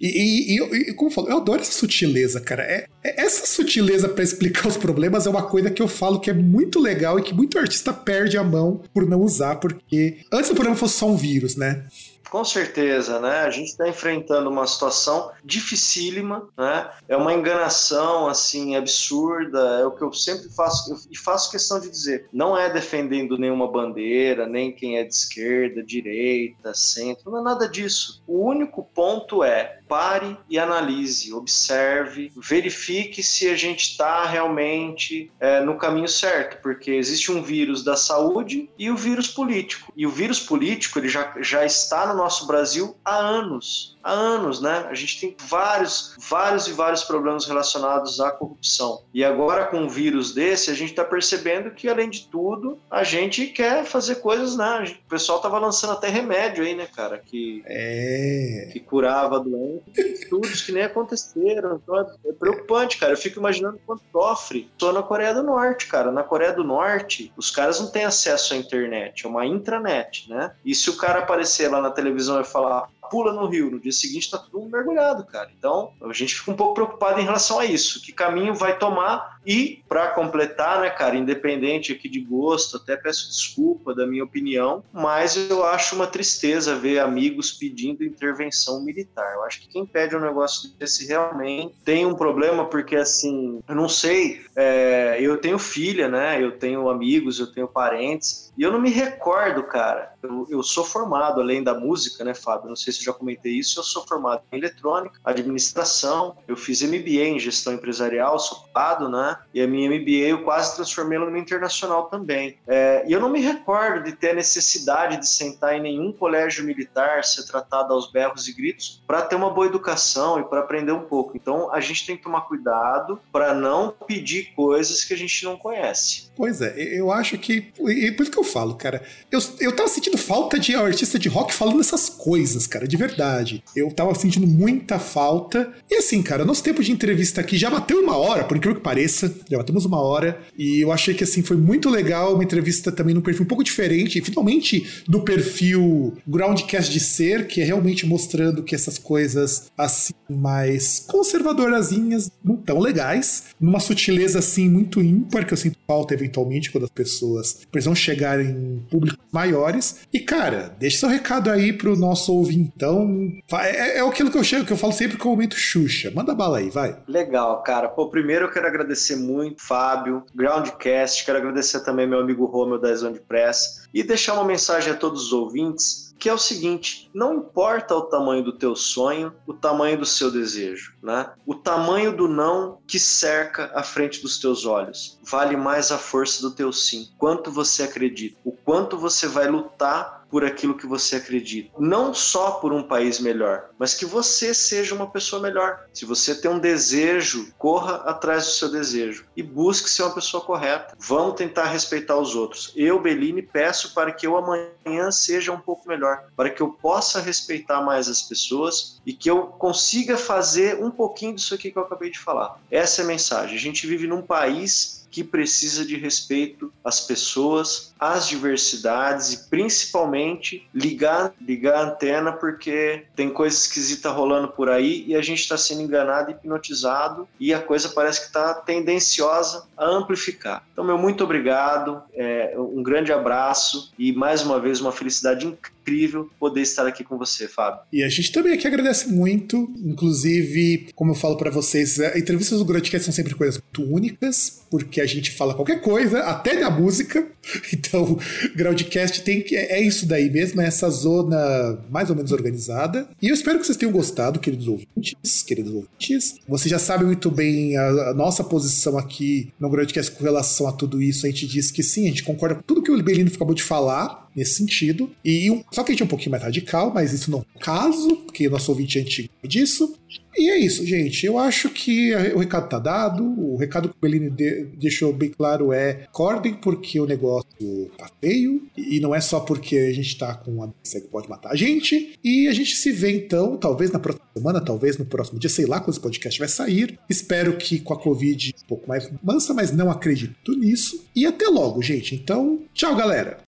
E, e, e, como eu falo, eu adoro essa sutileza, cara. É, é essa sutileza para explicar os problemas é uma coisa que eu falo que é muito legal e que muito artista perde a mão por não usar, porque antes o problema fosse só um vírus, né? Com certeza, né? A gente está enfrentando uma situação dificílima, né? É uma enganação assim absurda. É o que eu sempre faço e faço questão de dizer. Não é defendendo nenhuma bandeira, nem quem é de esquerda, direita, centro, não é nada disso. O único ponto é pare e analise, observe, verifique se a gente está realmente é, no caminho certo, porque existe um vírus da saúde e o vírus político. E o vírus político ele já, já está no nosso Brasil há anos há anos, né? A gente tem vários, vários e vários problemas relacionados à corrupção. E agora com um vírus desse, a gente está percebendo que, além de tudo, a gente quer fazer coisas, né? O pessoal tava lançando até remédio aí, né, cara? Que, é. que curava a doença. Estudos que nem aconteceram. Então é preocupante, cara. Eu fico imaginando quanto sofre. Estou na Coreia do Norte, cara. Na Coreia do Norte, os caras não têm acesso à internet, é uma intranet, né? E se o cara aparecer lá na televisão e falar pula no rio, no dia seguinte tá todo mundo mergulhado, cara. Então, a gente fica um pouco preocupado em relação a isso. Que caminho vai tomar? E, para completar, né, cara, independente aqui de gosto, até peço desculpa da minha opinião, mas eu acho uma tristeza ver amigos pedindo intervenção militar. Eu acho que quem pede um negócio desse realmente tem um problema, porque, assim, eu não sei, é, eu tenho filha, né, eu tenho amigos, eu tenho parentes, e eu não me recordo, cara. Eu, eu sou formado, além da música, né, Fábio? Não sei se já comentei isso. Eu sou formado em eletrônica, administração. Eu fiz MBA em gestão empresarial, sou pado, né? E a minha MBA eu quase transformei numa internacional também. É, e eu não me recordo de ter a necessidade de sentar em nenhum colégio militar, ser tratado aos berros e gritos, para ter uma boa educação e para aprender um pouco. Então a gente tem que tomar cuidado para não pedir coisas que a gente não conhece. Pois é, eu acho que. E por isso que eu falo, cara. Eu, eu tava sentindo falta de artista de rock falando essas coisas, cara, de verdade. Eu tava sentindo muita falta. E assim, cara, nosso tempo de entrevista aqui já bateu uma hora, por incrível que pareça. Já batemos uma hora. E eu achei que, assim, foi muito legal. Uma entrevista também num perfil um pouco diferente. Finalmente, do perfil Groundcast de ser, que é realmente mostrando que essas coisas, assim, mais conservadorazinhas, não tão legais. Numa sutileza, assim, muito ímpar, que eu sinto falta eventualmente quando as pessoas precisam chegar em públicos maiores. E, cara, deixa seu recado aí pro nosso ouvintão. É, é aquilo que eu chego, que eu falo sempre com o momento Xuxa. Manda bala aí, vai. Legal, cara. Pô, primeiro eu quero agradecer muito, Fábio, Groundcast, quero agradecer também meu amigo Romeu da Zone Press e deixar uma mensagem a todos os ouvintes que é o seguinte: não importa o tamanho do teu sonho, o tamanho do seu desejo, né? O tamanho do não que cerca a frente dos teus olhos. Vale mais a força do teu sim. Quanto você acredita, o quanto você vai lutar por aquilo que você acredita. Não só por um país melhor, mas que você seja uma pessoa melhor. Se você tem um desejo, corra atrás do seu desejo e busque ser uma pessoa correta. Vamos tentar respeitar os outros. Eu, Bellini, peço para que eu amanhã seja um pouco melhor, para que eu possa respeitar mais as pessoas e que eu consiga fazer um pouquinho disso aqui que eu acabei de falar. Essa é a mensagem. A gente vive num país que precisa de respeito às pessoas, às diversidades e principalmente ligar, ligar a antena porque tem coisa esquisita rolando por aí e a gente está sendo enganado, hipnotizado e a coisa parece que está tendenciosa a amplificar. Então, meu muito obrigado, é, um grande abraço e mais uma vez uma felicidade incrível poder estar aqui com você, Fábio. E a gente também aqui agradece muito, inclusive, como eu falo para vocês, entrevistas do Grandcast são sempre coisas muito únicas, porque a gente fala qualquer coisa, até da música. (laughs) Então, Groundcast tem que é isso daí mesmo, é essa zona mais ou menos organizada. E eu espero que vocês tenham gostado, queridos ouvintes, queridos ouvintes. Vocês já sabem muito bem a, a nossa posição aqui no Groundcast com relação a tudo isso. A gente diz que sim, a gente concorda com tudo que o Belino acabou de falar nesse sentido. E só que a gente é um pouquinho mais radical, mas isso não é caso, porque nosso ouvinte é antigo disso. E é isso, gente. Eu acho que o recado tá dado. O recado que o Bellini de deixou bem claro é acordem porque o negócio tá feio. E não é só porque a gente tá com uma doença que pode matar a gente. E a gente se vê então, talvez na próxima semana, talvez no próximo dia, sei lá quando esse podcast vai sair. Espero que com a Covid um pouco mais mansa, mas não acredito nisso. E até logo, gente. Então, tchau, galera.